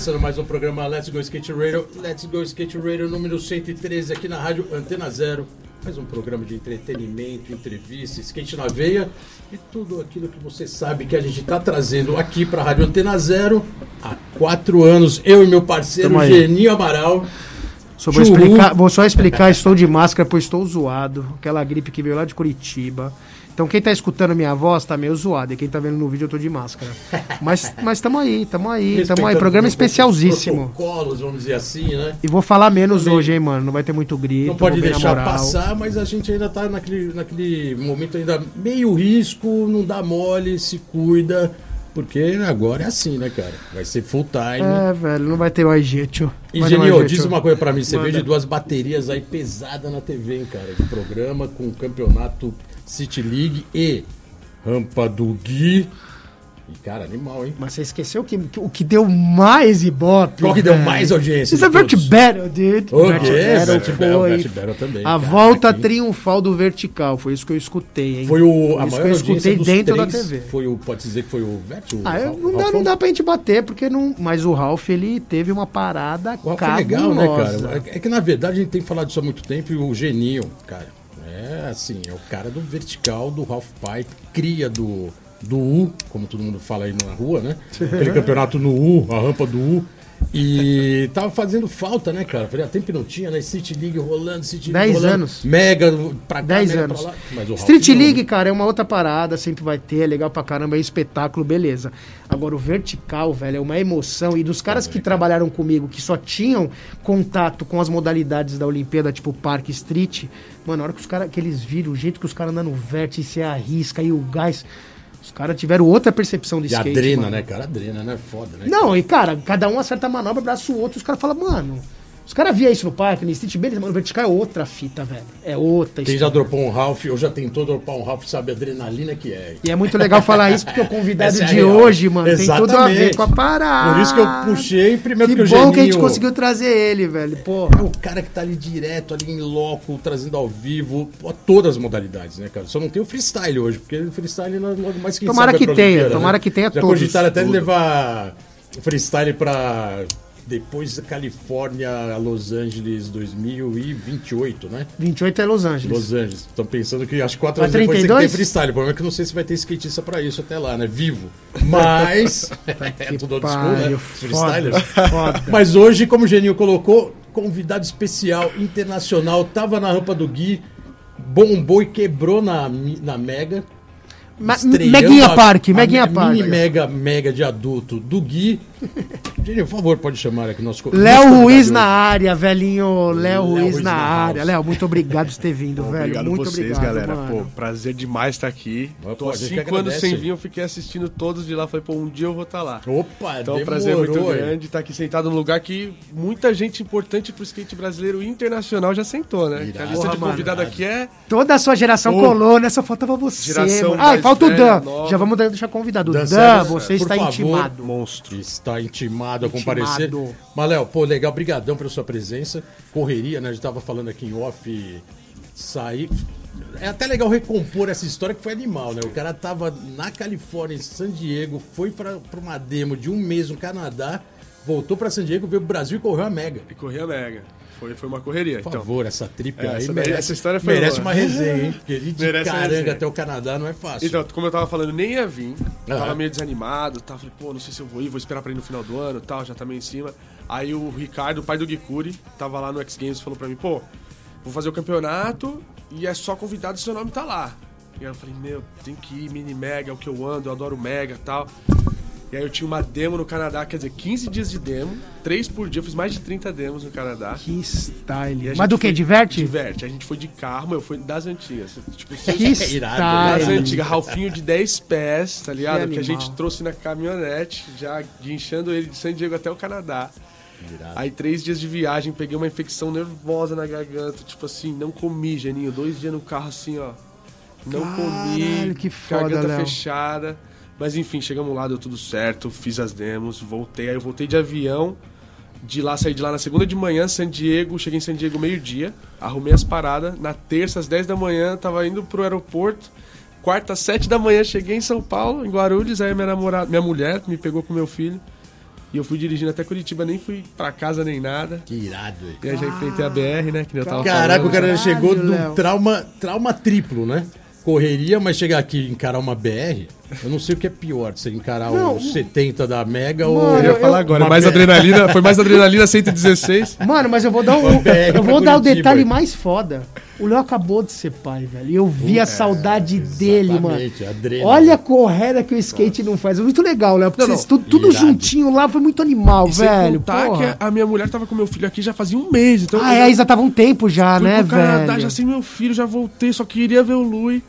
Começando mais um programa Let's Go Skate Radio. Let's Go Skate Radio número 113 aqui na rádio Antena Zero. Mais um programa de entretenimento, entrevista, skate na veia e tudo aquilo que você sabe que a gente está trazendo aqui para a rádio Antena Zero há quatro anos. Eu e meu parceiro. Geninho Amaral. Só vou, explicar, vou só explicar, estou de máscara, pois estou zoado. Aquela gripe que veio lá de Curitiba. Então quem tá escutando minha voz tá meio zoado. E quem tá vendo no vídeo eu tô de máscara. Mas, mas tamo aí, tamo aí, tamo aí. Programa especialzíssimo. Protocolos, vamos dizer assim, né? E vou falar menos Também. hoje, hein, mano. Não vai ter muito grito. Não pode deixar passar, mas a gente ainda tá naquele, naquele momento ainda meio risco, não dá mole, se cuida, porque agora é assim, né, cara? Vai ser full time. É, velho, não vai ter mais jeito. E mais Genio, diz uma coisa pra mim, você Manda. veio de duas baterias aí pesadas na TV, hein, cara? De programa com o campeonato City League e Rampa do Gui. E, cara, animal, hein? Mas você esqueceu que, que o que deu mais ibope. Qual que deu mais audiência Isso é? Vert Battle, dude. Vert quê? Battle Battle, foi Battle também. A Cara, volta triunfal do vertical. Foi isso que eu escutei, hein? Foi o, a Isso maior que eu escutei dentro da TV. Foi o, pode dizer que foi o Vert? o Ah, Ralf- não, dá, não dá pra gente bater, porque não. Mas o Ralph, ele teve uma parada O é cabulosa. legal, né, cara? É que na verdade a gente tem falado disso há muito tempo e o Geninho, cara, é assim, é o cara do vertical do Ralph Pipe, cria do, do U, como todo mundo fala aí na rua, né? Aquele campeonato no U, a rampa do U. E tava fazendo falta, né, cara? Fazia tempo que não tinha, né? City League rolando, City League Dez rolando. anos. Mega pra cá, 10 mega anos. pra Street não, League, né? cara, é uma outra parada, sempre vai ter, é legal pra caramba, é espetáculo, beleza. Agora, o vertical, velho, é uma emoção. E dos caras que trabalharam comigo, que só tinham contato com as modalidades da Olimpíada, tipo Park Street, mano, a hora que os caras, que eles viram, o jeito que os caras andam no vértice, a risca e o gás, os caras tiveram outra percepção de E skate. drena, mano. né, cara? A drena, né? Foda, né? Não, e cara, cada um acerta a manobra, abraça o outro, os caras falam, mano. Os caras via isso no parque, no Street, beleza, mano, o vertical é outra fita, velho. É outra Quem já dropou um Ralph ou já tentou dropar um Ralph sabe a adrenalina que é. E é muito legal falar isso, porque o convidado é de real. hoje, mano, tem tudo a ver Exatamente. com a parada. Por isso que eu puxei, primeiro Que porque o bom que a gente conseguiu trazer ele, velho. É Porra. o cara que tá ali direto, ali em loco, trazendo ao vivo, pô, todas as modalidades, né, cara? Só não tem o freestyle hoje, porque o freestyle logo mais que Tomara sabe que é pra tenha, Olimpíada, tomara que tenha Já todos. cogitaram até Tudo. levar freestyle pra depois da Califórnia a Los Angeles 2028, né? 28 é Los Angeles. Los Angeles. Estão pensando que acho que quatro anos depois tem que ter 32? freestyle. O problema é que eu não sei se vai ter skatista pra isso até lá, né? Vivo. Mas. é tudo old school, né? foda, foda. Mas hoje, como o Geninho colocou, convidado especial, internacional, tava na rampa do Gui, bombou e quebrou na, na Mega. Ma- Meguinha Park, Meguinha me- Park. Mini Mega, Mega de adulto do Gui. Por favor, pode chamar aqui nosso Léo nosso convidado Ruiz na área, velhinho. Léo Ruiz Ruiz na na área. Léo, muito obrigado por ter vindo, velho. Obrigado muito vocês, obrigado, galera. mano. Pô, prazer demais estar aqui. Pô, Tô cinco anos sem vir, eu fiquei assistindo todos de lá. Falei, pô, um dia eu vou estar lá. Opa, Então é demorou, um prazer muito hein? grande estar aqui sentado num lugar que muita gente importante pro skate brasileiro e internacional já sentou, né? Irado. A lista Porra, de mano. convidado aqui é. Toda a sua geração Ô, colou, né? Só faltava você. geração mano. Ah, e falta o Dan. nova. Já vamos deixar convidado. Dan, Dan, você está intimado. Monstro. Está intimado a Intimado. comparecer. Mas, Léo, pô, legal, brigadão pela sua presença. Correria, né? A gente tava falando aqui em off, sair... É até legal recompor essa história que foi animal, né? O cara tava na Califórnia, em San Diego, foi pra, pra uma demo de um mês no Canadá, voltou pra San Diego, veio pro Brasil e correu a Mega. E corria mega. Foi, foi uma correria. Por Então, favor, essa trip É, aí essa merece, essa história foi merece boa. uma resenha, hein? Porque de Merece caranga até o Canadá não é fácil. Então, como eu tava falando, nem ia vir. Tava Aham. meio desanimado, tava, falei, pô, não sei se eu vou ir, vou esperar pra ir no final do ano tal, já tá meio em cima. Aí o Ricardo, o pai do Gikuri, tava lá no X Games e falou pra mim, pô, vou fazer o campeonato e é só convidado e seu nome tá lá. E aí eu falei, meu, tem que ir, mini mega, é o que eu ando, eu adoro mega e tal. E aí eu tinha uma demo no Canadá, quer dizer, 15 dias de demo, 3 por dia, eu fiz mais de 30 demos no Canadá. Que style. Mas do que? foi- Diverte? Diverte. A gente foi de carro, eu fui das antigas. Tipo, Que irado, das style. antigas, Ralfinho de 10 pés, tá ligado? Que Que, a gente trouxe na caminhonete, já guinchando ele de San Diego até o Canadá. Aí três dias de viagem, peguei uma infecção nervosa na garganta, tipo assim, não comi, Geninho. Dois dias no carro assim, ó. Não comi, Caralho, que foda, garganta Léo. fechada. Mas enfim, chegamos lá, deu tudo certo, fiz as demos, voltei. Aí eu voltei de avião, de lá, saí de lá na segunda de manhã, San Diego, cheguei em San Diego meio-dia, arrumei as paradas. Na terça, às 10 da manhã, tava indo pro aeroporto. Quarta, às 7 da manhã, cheguei em São Paulo, em Guarulhos, aí minha namorada, minha mulher me pegou com meu filho. E eu fui dirigindo até Curitiba, nem fui pra casa nem nada. Que irado, velho. E aí já enfrentei a BR, né? Que nem eu tava Caraca, o falando. cara Caralho, chegou um trauma, trauma triplo, né? Correria, mas chegar aqui e encarar uma BR, eu não sei o que é pior, você encarar Não, o 70 da Mega Mano, ou. Eu ia falar agora, mais BR. adrenalina, foi mais adrenalina 116. Mano, mas eu vou dar um. Eu vou dar o detalhe mais foda. O Léo acabou de ser pai, velho. E eu vi a saudade dele, mano. adrena. Olha a corrida que o skate não faz. É muito legal, Léo. Porque Não, vocês não, tudo, tudo juntinho lá foi muito animal, E velho. porra. que a minha mulher tava com meu filho aqui já fazia um mês. Então Ah, é, já tava um tempo já, né, pro Canadá, velho? já sem meu filho, já voltei, só queria ver o Lui.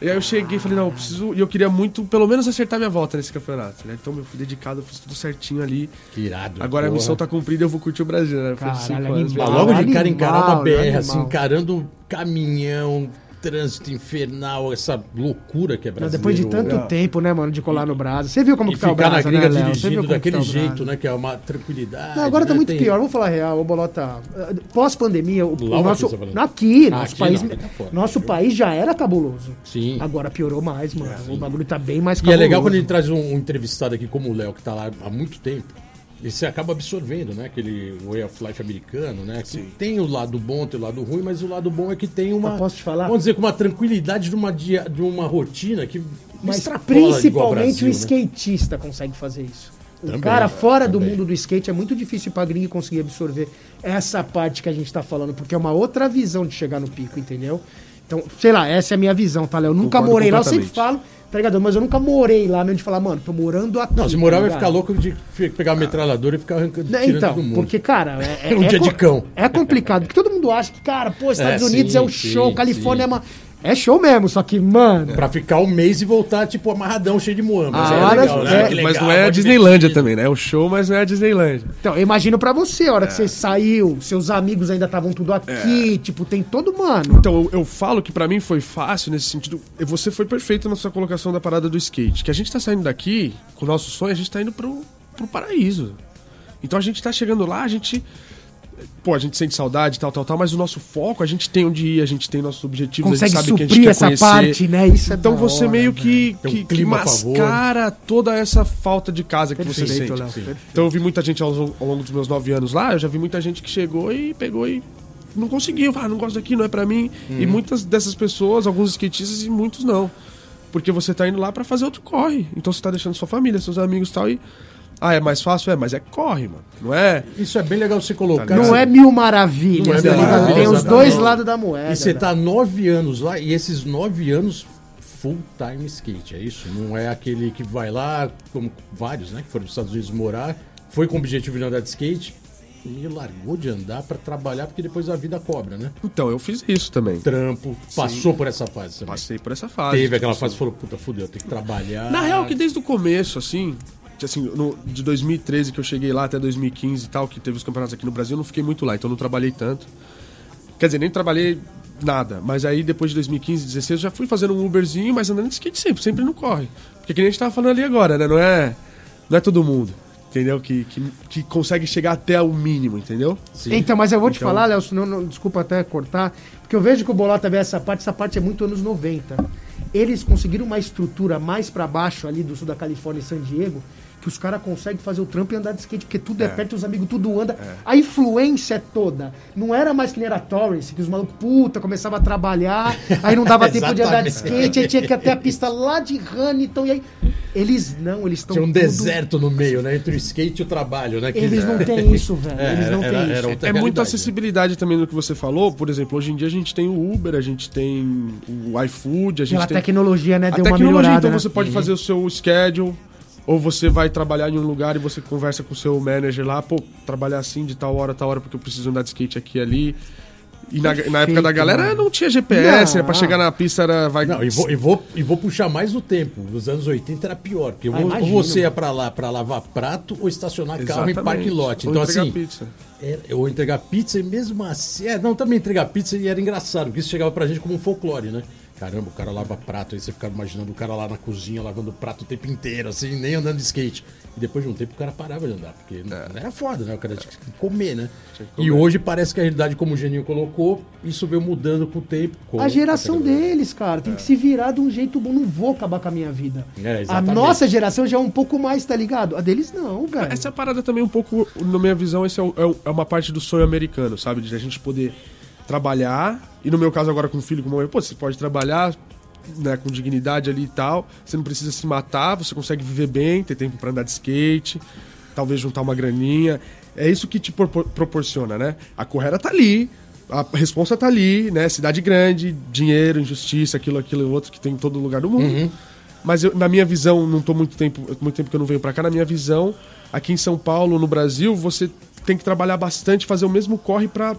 E aí eu cheguei e falei, não, eu preciso. E eu queria muito, pelo menos, acertar minha volta nesse campeonato, né? Então, meu fui dedicado, eu fiz tudo certinho ali. Que irado. Agora a porra. missão tá cumprida eu vou curtir o Brasil, né? Caralho, cinco animal. anos, logo de cara encarar uma BR, animal. assim, encarando caminhão, trânsito infernal, essa loucura que é Não, brasileiro. depois de tanto Não. tempo, né, mano, de colar no Brasa. Você viu como E que tá o ficar na gringa né, dirigindo que daquele tá o jeito, né? Que é uma tranquilidade. Não, agora tá né, muito tem- pior. Vamos falar real, ô Bolota. Uh, Pós-pandemia, o, o nosso. aqui, tá? Aqui, nosso aqui país. não, tá fora. nosso país já era cabuloso. Sim. Agora piorou mais, mano. o bagulho tá bem mais E é cabuloso. legal quando gente traz um, um entrevistado aqui como o Léo, que tá lá há muito tempo. E você acaba absorvendo, né? Aquele way of life americano, né? Que tem o lado bom, tem o lado ruim, mas o lado bom é que tem uma. Mas posso te falar? Vamos dizer, com uma tranquilidade de uma, dia, de uma rotina que. Mas principalmente Brasil, o né? skatista consegue fazer isso. O Também, cara fora do também. mundo do skate é muito difícil pra gringo conseguir absorver essa parte que a gente tá falando, porque é uma outra visão de chegar no pico, entendeu? Então, sei lá, essa é a minha visão, tá, Léo? Eu nunca Concordo morei lá, eu sempre falo, tá ligado? Mas eu nunca morei lá, mesmo de falar, mano, tô morando aqui. Não, se morar tá vai ficar louco de pegar a metralhadora e ficar arrancando tirando Então, todo mundo. porque, cara, é, é, Um é dia de cão. É complicado, porque todo mundo acha que, cara, pô, Estados É, Unidos sim, é o sim, show, Califórnia sim. é uma. É show mesmo, só que, mano. Pra ficar um mês e voltar, tipo, amarradão, cheio de muamba. Ah, é hora- legal, né? é, Que Mas legal, não é a Disneylândia divertido. também, né? É o show, mas não é a Disneylândia. Então, eu imagino pra você, a hora É. que você saiu, seus amigos ainda estavam tudo aqui, tipo, tem todo, mano. Então, eu, eu falo que pra mim foi fácil nesse sentido. e Você foi perfeito na sua colocação da parada do skate. Que a gente tá saindo daqui, com o nosso sonho, a gente tá indo pro, pro paraíso. Então a gente tá chegando lá, a gente. Pô, a gente sente saudade, tal, tal, tal, mas o nosso foco, a gente tem onde ir, a gente tem nossos objetivos, Consegue a gente sabe que a gente suprir quer essa conhecer. parte, né? Isso é Então da você hora, meio que, Tem um que, que mascara toda essa falta de casa que você Perfeito, sente. Léo. Então eu vi muita gente ao, ao longo dos meus nove anos lá, eu já vi muita gente que chegou e pegou e não conseguiu, ah, não gosto daqui, não é pra mim. E Uhum. muitas dessas pessoas, alguns skatistas e muitos não. Porque você tá indo lá pra fazer outro corre. Então você tá deixando sua família, seus amigos e tal. E. Ah, é mais fácil? É, mas é corre, mano. Não é. Isso é bem legal você colocar. Não é mil maravilhas, Não é tá mil ligado? maravilhas, Tem os dois lados da moeda. E você né? tá nove anos lá, e esses nove anos full time skate, é isso? Não é aquele que vai lá, como vários, né, que foram dos Estados Unidos morar, foi com o objetivo de andar de skate e largou de andar pra trabalhar, porque depois a vida cobra, né? Então, eu fiz isso também. Trampo, passou por essa fase também. Passei por essa fase. Teve aquela fase que falou, puta, fudeu, tem que trabalhar. Na real, que desde o começo, assim, assim no- de 2013 que eu cheguei lá até 2015 e tal, que teve os campeonatos aqui no Brasil, eu não fiquei muito lá, então eu não trabalhei tanto. Quer dizer, nem trabalhei nada. Mas aí depois de 2015, 2016, eu já fui fazendo um Uberzinho, mas andando de skate sempre, sempre não corre. Porque que nem a gente tava falando ali agora, né? Não é, não é todo mundo, entendeu? Que, que, que consegue chegar até o mínimo, entendeu? Sim. Então, mas eu vou te Então- falar, Léo, senão, não, desculpa até cortar, porque eu vejo que o Bolota vê essa parte, essa parte é muito anos 90. Eles conseguiram uma estrutura mais pra baixo ali do sul da Califórnia e San Diego, que os caras conseguem fazer o trampo e andar de skate, porque tudo é, perto, os amigos tudo anda. A influência é toda. Não era mais que nem era Torrance, que os malucos, puta, começavam a trabalhar, aí não dava tempo de andar de skate, aí tinha que ir até a pista lá de Huntington, e aí... Eles não, eles estão Tinha um tudo- deserto no meio, né? Entre o skate e o trabalho, né? que- Eles não têm isso, velho. É, eles não era- têm era isso. É muita né? acessibilidade também no que você falou. Por exemplo, hoje em dia a gente tem o Uber, a gente tem o iFood, a gente Pela tem tecnologia, né? a Deu uma tecnologia, melhorada, então né? você pode fazer o seu schedule. Ou você vai trabalhar em um lugar e você conversa com o seu manager lá, pô, trabalhar assim de tal hora, tal hora, porque eu preciso andar de skate aqui e ali. E na, na época da galera mano. não tinha GPS, Não. né? Pra chegar na pista era. Vai... Não, e vou, e, vou, e vou puxar mais o tempo. Nos anos 80 era pior, porque Ah, ou- você ia pra lá pra lavar prato ou estacionar carro em Exatamente. parking lot. Ou Então, entregar assim, pizza. É, ou entregar pizza e mesmo assim. É, não, também entregar pizza e era engraçado, porque isso chegava pra gente como um folclore, né? Caramba, o cara lava prato, aí você ficava imaginando o cara lá na cozinha lavando prato o tempo inteiro, assim, nem andando de skate. E depois de um tempo o cara parava de andar, porque não era foda, né? O cara tinha que comer, né? E hoje parece que a realidade, como o Geninho colocou, isso veio mudando com o tempo. com A geração deles, cara, tem que se virar de um jeito bom. Não vou acabar com a minha vida. É, a nossa geração já é um pouco mais, tá ligado? A deles não, velho. Essa parada também um pouco, na minha visão, esse é, é é uma parte do sonho americano, sabe? De a gente poder trabalhar, e no meu caso agora com o filho, como eu, pô, você pode trabalhar né, com dignidade ali e tal, você não precisa se matar, você consegue viver bem, ter tempo pra andar de skate, talvez juntar uma graninha. É isso que te propor- proporciona, né? A correra tá ali, a responsa tá ali, né? Cidade grande, dinheiro, injustiça, aquilo, aquilo, outro que tem em todo lugar do mundo. Mas eu- na minha visão, não tô muito tempo, muito tempo que eu não venho pra cá, na minha visão, aqui em São Paulo, no Brasil, você tem que trabalhar bastante, fazer o mesmo corre pra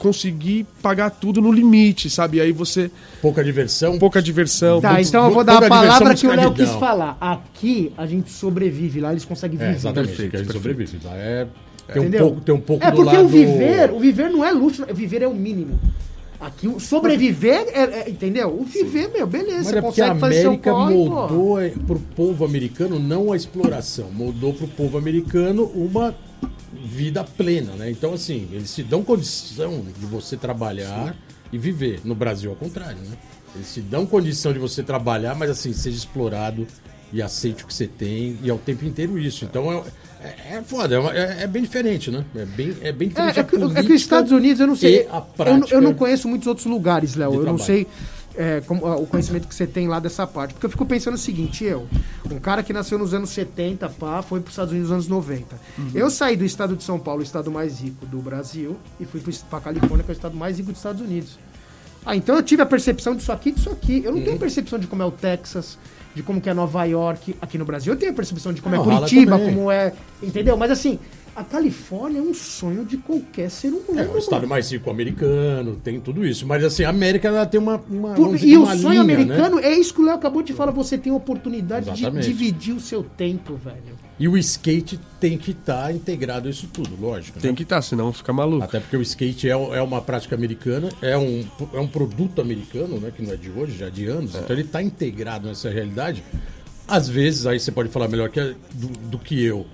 conseguir pagar tudo no limite, sabe? Aí você Pouca diversão. pouca diversão. Tá, muito- então eu vou dar a palavra que o Léo quis falar. Aqui a gente sobrevive, lá eles conseguem É, viver. exatamente, Perfeito, a gente perfeito. sobrevive. Lá é, tem, um Entendeu? pouco, tem um pouco é do porque lado... o viver, o viver não é luxo, o viver é o mínimo. Aqui o sobreviver é, é- entendeu? O viver, meu, beleza, Mas você é porque a consegue fazer seu América corre, pô. moldou é, pro povo americano não a exploração, moldou pro povo americano uma vida plena, né? Então, assim, eles te dão condição de você trabalhar e viver. No Brasil, ao contrário, né? Eles te dão condição de você trabalhar, mas assim, seja explorado e aceite o que você tem, e ao tempo inteiro isso. Então, é, é, é foda, é, é- é bem diferente, né? É bem, é bem diferente É, é, que, é que os Estados Unidos, eu não sei. eu, não- eu não conheço muitos outros lugares, Léo. Eu não trabalho. sei é, como- o conhecimento que você tem lá dessa parte. Porque eu fico pensando o seguinte, eu, um cara que nasceu nos anos 70, pá, foi para os Estados Unidos nos anos 90. Uhum. Eu saí do estado de São Paulo, o estado mais rico do Brasil, e fui para Califórnia, que é o estado mais rico dos Estados Unidos. Ah, então eu tive a percepção disso aqui, disso aqui. Eu não Uhum. tenho percepção de como é o Texas, de como que é Nova York aqui no Brasil. Eu tenho a percepção de como Não, é Curitiba, como é. Entendeu? Mas assim, a Califórnia é um sonho de qualquer ser humano. É, o estado mais rico americano, tem tudo isso. Mas assim, a América ela tem uma. uma Por- vamos e dizer, o uma sonho linha, americano Né? é isso que o Léo acabou de falar. Você tem a oportunidade Exatamente. de dividir o seu tempo, velho. E o skate tem que estar integrado a isso tudo, lógico. Tem né? que estar, senão fica maluco. Até porque o skate é, é uma prática americana, é um, é um produto americano, né? Que não é de hoje, já é de anos. Então ele está integrado nessa realidade. Às vezes, aí você pode falar melhor que, do, do que eu.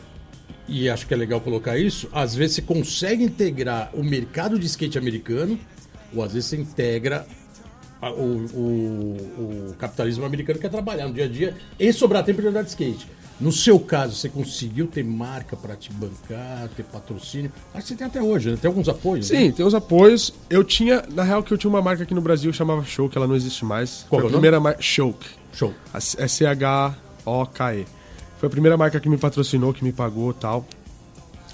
E acho que é legal colocar isso. Às vezes você consegue integrar o mercado de skate americano, ou às vezes você integra o, o- o capitalismo americano que é trabalhar no dia a dia e sobrar tempo de andar de skate. No seu caso, você conseguiu ter marca para te bancar, ter patrocínio? Acho que você tem até hoje, né? Tem alguns apoios? né? Sim, tem os apoios. Eu tinha, na real, que eu tinha uma marca aqui no Brasil que chamava Choke, ela não existe mais. Qual Foi é a primeira marca. Show. É C-H-O-K-E. Foi a primeira marca que me patrocinou, que me pagou e tal.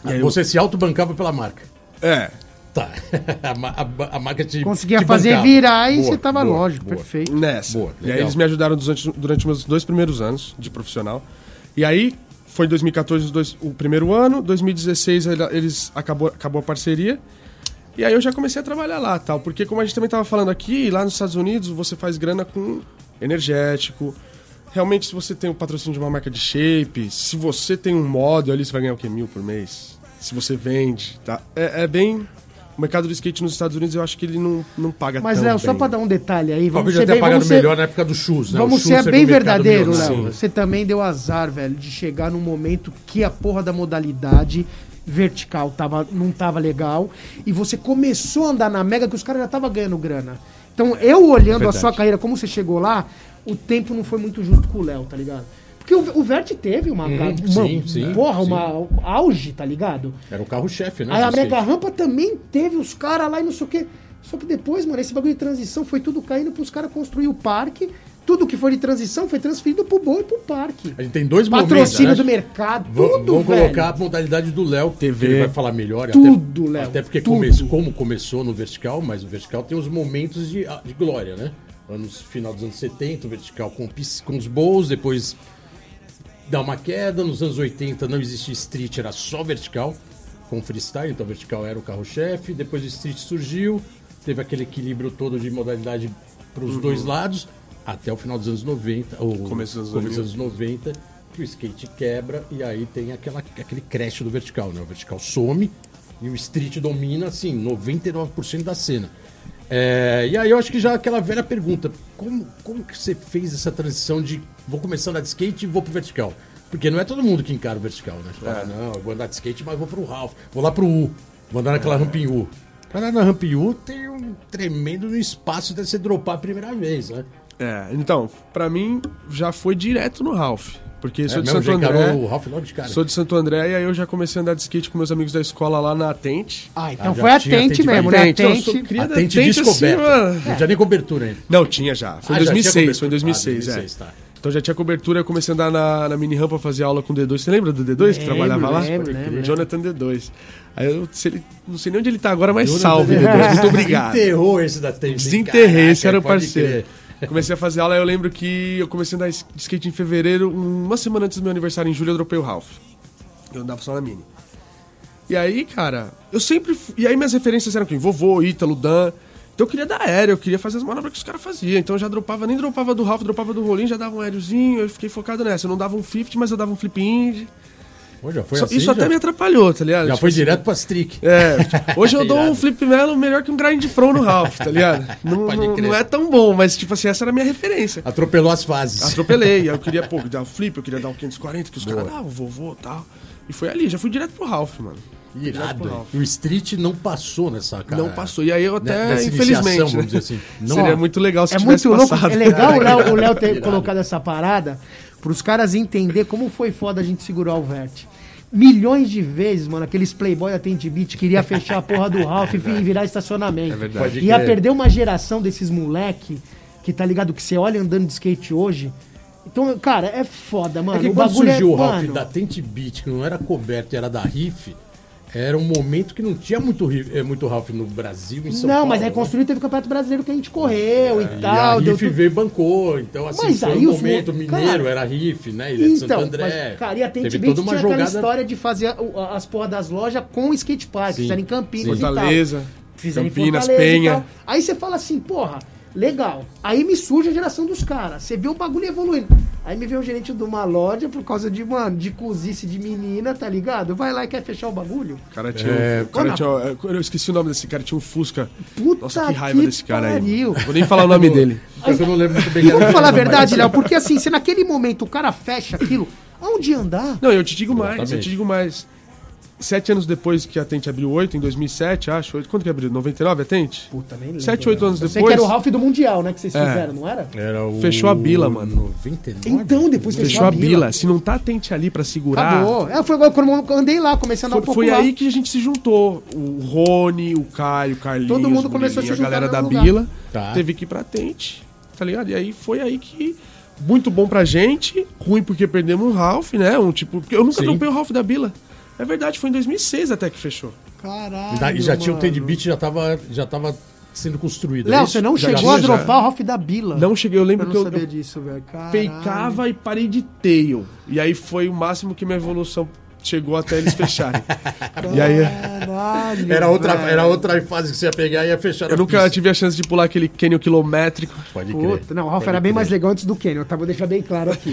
E aí eu- Você se autobancava pela marca. É. Tá. a, a- a marca te. Conseguia te fazer bancava. virar e Boa, você tava boa, lógico, boa. perfeito. Nessa. Boa, e aí eles me ajudaram durante, durante meus dois primeiros anos de profissional. E aí, foi 2014 os dois- o primeiro ano, 2016 ele- eles acabou, acabou a parceria. E aí eu já comecei a trabalhar lá, tal, porque como a gente também tava falando aqui, lá nos Estados Unidos você faz grana com energético. Realmente, se você tem o patrocínio de uma marca de shape, se você tem um model ali, você vai ganhar o quê? Mil por mês? Se você vende, tá? É, é bem... O mercado do skate nos Estados Unidos, eu acho que ele não, não paga Mas, tão Léo, só pra dar um detalhe aí, vamos Talvez ser até bem, pagando vamos ser, melhor na época do Shoes, né? Vamos ser você bem verdadeiro. Léo. Você também deu azar, velho, de chegar num momento que a porra da modalidade vertical tava, não tava legal e você começou a andar na mega que os caras já estavam ganhando grana. Então, eu olhando a Verdade. sua carreira, como você chegou lá, o tempo não foi muito justo com o Léo, tá ligado? Porque o, o Vert teve uma, uma sim, sim, porra, sim. uma auge, tá ligado? Era o carro-chefe, né? Aí a do Mega. Rampa também teve os caras lá e não sei o quê. Só que depois, mano, esse bagulho de transição foi tudo caindo pros caras construir o parque. Tudo que foi de transição foi transferido pro bom e pro parque. A gente tem dois Patrocínio momentos. do né? mercado, Vamos, tudo, vamos velho. colocar a modalidade do Léo, TV. que ele vai falar melhor. Tudo, até, Léo, Até porque tudo. come- como começou no vertical, mas o vertical tem os momentos de, de glória, né? Anos, final dos anos 70, o vertical com, com os bowls, depois dá uma queda. Nos anos 80 não existia street, era só vertical, com freestyle, então vertical era o carro-chefe. Depois o street surgiu, teve aquele equilíbrio todo de modalidade para os dois lados, até o final dos anos 90, ou Começo dos anos começo 2000. dos anos 90, que o skate quebra e aí tem aquela, aquele crash do vertical, né? O vertical some e o street domina, assim, 99% da cena. É, e aí eu acho que já aquela velha pergunta, como, como que você fez essa transição de vou começar a andar de skate e vou pro vertical? Porque não é todo mundo que encara o vertical, né? Você É. não, eu vou andar de skate, mas vou pro Ralph, vou lá pro U, vou andar naquela rampa em U. Pra andar na rampa em U tem um tremendo no espaço de você dropar a primeira vez, né? É, então, pra mim já foi direto no Ralph. Porque sou é, de mesmo, Santo André. o Ralph logo de cara. Sou de Santo André e aí eu já comecei a andar de skate com meus amigos da escola lá na Atente. Ah, então Ah, foi atente mesmo, né? Atente, eu Atente. sou cria- Atente Atente, descoberta. assim, mano. não tinha nem cobertura ainda. Não, tinha já. Foi Ah, em tinha 2006, foi em cobertura. 2006, Ah, é. 2006, tá. Então já tinha cobertura, eu comecei a andar na, na mini rampa fazer aula com o D2. Você lembra do D2 que Lembro, trabalhava lá? lembro, lembro. Jonathan D2. Aí eu se ele- não sei nem onde ele tá agora, mas Jonathan salve, D2. D2. Muito obrigado. Desenterrou esse da Tente. Desenterrei, esse era o Caraca, parceiro. crer. Comecei a fazer aula, eu lembro que eu comecei a andar de skate em fevereiro, uma semana antes do meu aniversário, em julho, eu dropei o Ralph. Eu andava só na mini. E aí, cara, eu sempre. E aí minhas referências eram quem? Vovô, Ítalo, Dan. Então eu queria dar aéreo, eu queria fazer as manobras que os caras faziam. Então eu já dropava, nem dropava do Ralph, dropava do Rolinho, já dava um aériozinho, eu fiquei focado nessa. Eu não dava um 50, mas eu dava um flip indie. Pô, já foi Só- assim, isso já, até me atrapalhou, tá ligado? já Tipo foi assim, direto pra streak. é, tipo, hoje eu dou um flip melo melhor que um grind front no Ralph, tá ligado? Não, Pode não, não é tão bom, mas tipo assim, essa era a minha referência. Atropelou as fases. Atropelei, aí eu queria, pô, dar um flip, eu queria dar um 540, que os caras davam, vovô e tal. E foi ali, já fui direto pro Ralph, mano. Irado. E o street não passou nessa cara. Não passou. E aí eu até, nessa infelizmente, né? vamos dizer assim. Não- Seria muito legal se É tivesse muito louco, passado. é legal o Léo, o Léo ter Irado. colocado essa parada pros caras entender como foi foda a gente segurar o Vert. Milhões de vezes, mano, aqueles playboy da Tente Beat queria fechar a porra do Ralph e virar estacionamento. É verdade. Ia perder uma geração desses moleque que tá ligado que você olha andando de skate hoje. Então, cara, é foda, mano. É que o quando bagulho surgiu é, o Ralph mano, da Tente Beat, que não era coberto e era da Riff, era um momento que não tinha muito, eh, muito Ralph no Brasil, em São Não, Paulo. mas né? reconstruído teve o Campeonato Brasileiro que a gente correu e E tal. a deu Riff tudo- veio e bancou, então assim, Mas foi aí um os momento mo- mineiro, cara, era Riff, né? Ilha de Santo Então, André. mas, cara, e a Tente Teve Beat toda uma jogada... história de fazer as porra das lojas com skate park, fizeram em Campinas sim. e tal. Fortaleza, Fizeram em Campinas, Fortaleza e Penha. Aí você fala assim, porra, legal. Aí me surge a geração dos caras. Você vê o bagulho evoluindo. Aí me vê o gerente de uma loja por causa de, mano, de cozice de menina, tá ligado? Vai lá e quer fechar o bagulho. O cara tinha, É, o cara tinha- eu esqueci o nome desse cara, tinha um Fusca. Puta Nossa, que raiva que desse cara pariu. aí. Vou nem falar o nome dele. Eu não lembro muito bem. E vamos falar a mas- verdade, Léo, porque assim, se naquele momento o cara fecha aquilo, aonde andar? Não, eu te digo mais, eu Exatamente. te digo mais. Sete anos depois que a Tente abriu oito, em 2007, acho. oito- Quanto que abriu? 99 a Tente? Puta, nem lembro. Sete, oito anos Eu depois. que era o Ralph do Mundial, né, que vocês É. fizeram, não era? Era o... Fechou a bila, mano. 99? Então, depois Fechou a bila. Se não tá Tente ali pra segurar. Acabou. É, foi quando eu andei lá, comecei a andar Foi, um pouco foi lá. aí que a gente se juntou. O Rony, o Caio, o Carlinhos, Todo mundo começou a se juntar galera no da lugar. Bila. Tá. Teve que ir pra Tente, tá ligado? E aí foi aí que. Muito bom pra gente, ruim porque perdemos o Ralph, né? Um tipo. Eu nunca Sim. dropei o Ralph da Bila. É verdade, foi em 2006 até que fechou. Caralho, E E já tinha o. Tade Beat, já tava, já tava sendo construído. é Léo, você não Já chegou tinha, a já. dropar o Ralph da Bila. Não cheguei, eu eu lembro não que eu, sabia eu disso, velho. Fakeava e parei de tail. E aí foi o máximo que minha evolução chegou até eles fecharem. e aí Caralho, Era outra, velho. era outra fase que você ia pegar e ia fechar eu nunca pista. tive a chance de pular aquele canyon quilométrico. Pode crer. Puta, não, o Ralph Pode era bem crer. mais legal antes do Canyon, tá? Vou deixar bem claro aqui.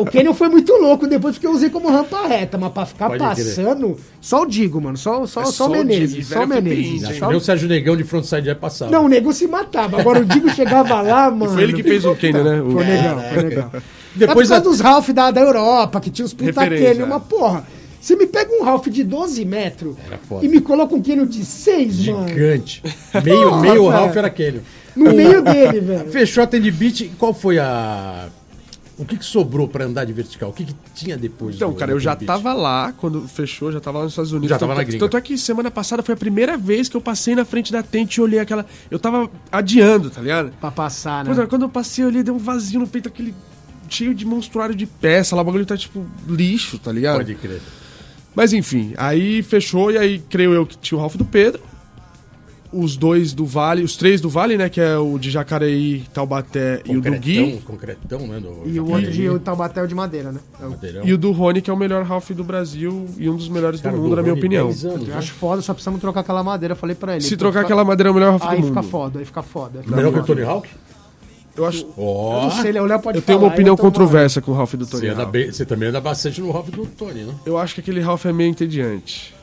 O Canyon foi muito louco depois porque eu usei como rampa reta, mas pra ficar Pode crer. passando, só o Digo, mano. Só, só, É só, só o Menezes. e Só o Menezes. Acho Só o- Sérgio Negão de frontside já passava. Não, o nego se matava. Agora o Digo chegava lá, mano. Foi ele que fez o canyon, né? O- Foi legal, foi legal. Depois Depois a- é dos Ralph da, da Europa, que tinha os puta Referência, Canyon, é. uma porra. Você me pega um Ralph de 12 metros e me coloca um Canyon de 6, mano. Gigante. Meio, Porra, meio velho. Ralph era aquele. No meio dele, velho. Fechou a Tende Beat. e Qual foi a. O que, que sobrou pra andar de vertical? O que, que tinha depois? Então, do- cara, do eu já Beat? tava lá quando fechou, já tava lá nos Estados Unidos. Já tava tanto, na gringa. Tanto é que semana passada foi a primeira vez que eu passei na frente da tente e olhei aquela. Eu tava adiando, tá ligado? Pra passar, né? Puta, quando eu passei, eu olhei, deu um vazio no peito, aquele cheio de monstruário de peça lá, o bagulho tá tipo lixo, tá ligado? Pode crer. Mas enfim, aí fechou e aí creio eu que tinha o Ralph do Pedro. os dois do Vale, os três do Vale, né? Que é o de Jacareí, Taubaté e o do Gui. Concretão, né? do E o outro de Taubaté é o de madeira, né? Madeirão. E o do Rony, que é o melhor Ralph do Brasil e um dos melhores Cara, do mundo, na minha opinião. 10 anos, eu né? acho foda, só precisamos trocar aquela madeira. Eu falei pra ele. Se trocar fica- aquela madeira, é o melhor Ralph Aí do fica mundo. foda, aí fica foda. Melhor que o Tony Hawk? Eu acho. Ó, Eu não sei, o Léo pode Eu tenho uma opinião eu controversa com o Ralph do Tony você, bem- você também anda bastante no Ralph do Tony, né? Eu acho que aquele Ralph é meio entediante.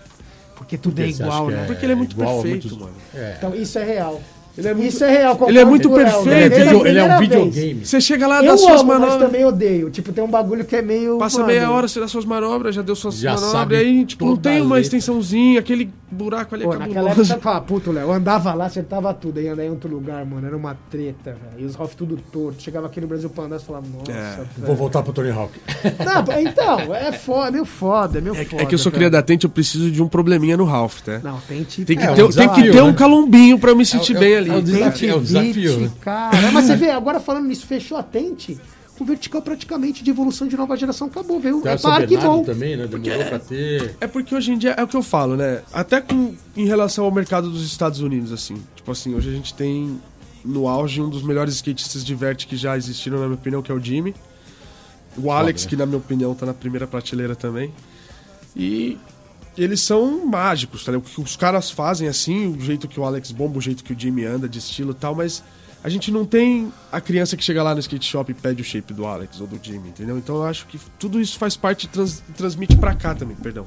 Porque tudo é Porque você igual, né? é Porque ele é muito perfeito, muito- mano. É. Então isso é real. Ele é muito- Isso é real. Ele é muito perfeito? Ele é, video- ele é um vez. videogame. Você chega lá, dá Eu suas manobras. também odeio. Tipo, tem um bagulho que é meio... Passa mano, meia hora, você dá suas manobras, já deu suas Já manobras, aí, tipo, não tem uma letra. extensãozinha, aquele buraco ali Pô, é naquela época você fala, puto, Léo, eu andava lá, acertava tudo, aí andava em outro lugar, mano, era uma treta, velho. E os Ralph tudo torto. Chegava aqui no Brasil pra andar, você falava, nossa, É. Vou voltar pro Tony Hawk. Não, então, é foda, é meio foda, é meio É, foda. é que eu sou velho. cria da Tente, eu preciso de um probleminha no Ralph, tá? Não, tente... Tem que, É, ter, um tem que desafio, ter um calombinho pra eu me sentir É o- bem é ali. o cara. desafio. é um desafio, né? Cara, mas você vê, agora falando nisso, fechou a tente, o vertical praticamente de evolução de nova geração acabou, viu? Tem É o São para que Bernardo vão. também, né? Demorou pra ter. É porque hoje em dia é o que eu falo, né? Até com, em relação ao mercado dos Estados Unidos, assim. Tipo assim, hoje a gente tem no auge um dos melhores skatistas de vert que já existiram, na minha opinião, que é o Jimmy. O Alex, né? que na minha opinião tá na primeira prateleira também. E eles são mágicos, tá ligado? O que os caras fazem assim, o jeito que o Alex bomba, o jeito que o Jimmy anda, de estilo e tal, mas a gente não tem a criança que chega lá no skate shop e pede o shape do Alex ou do Jimmy, entendeu? Então eu acho que tudo isso faz parte e trans- transmite pra cá também, perdão.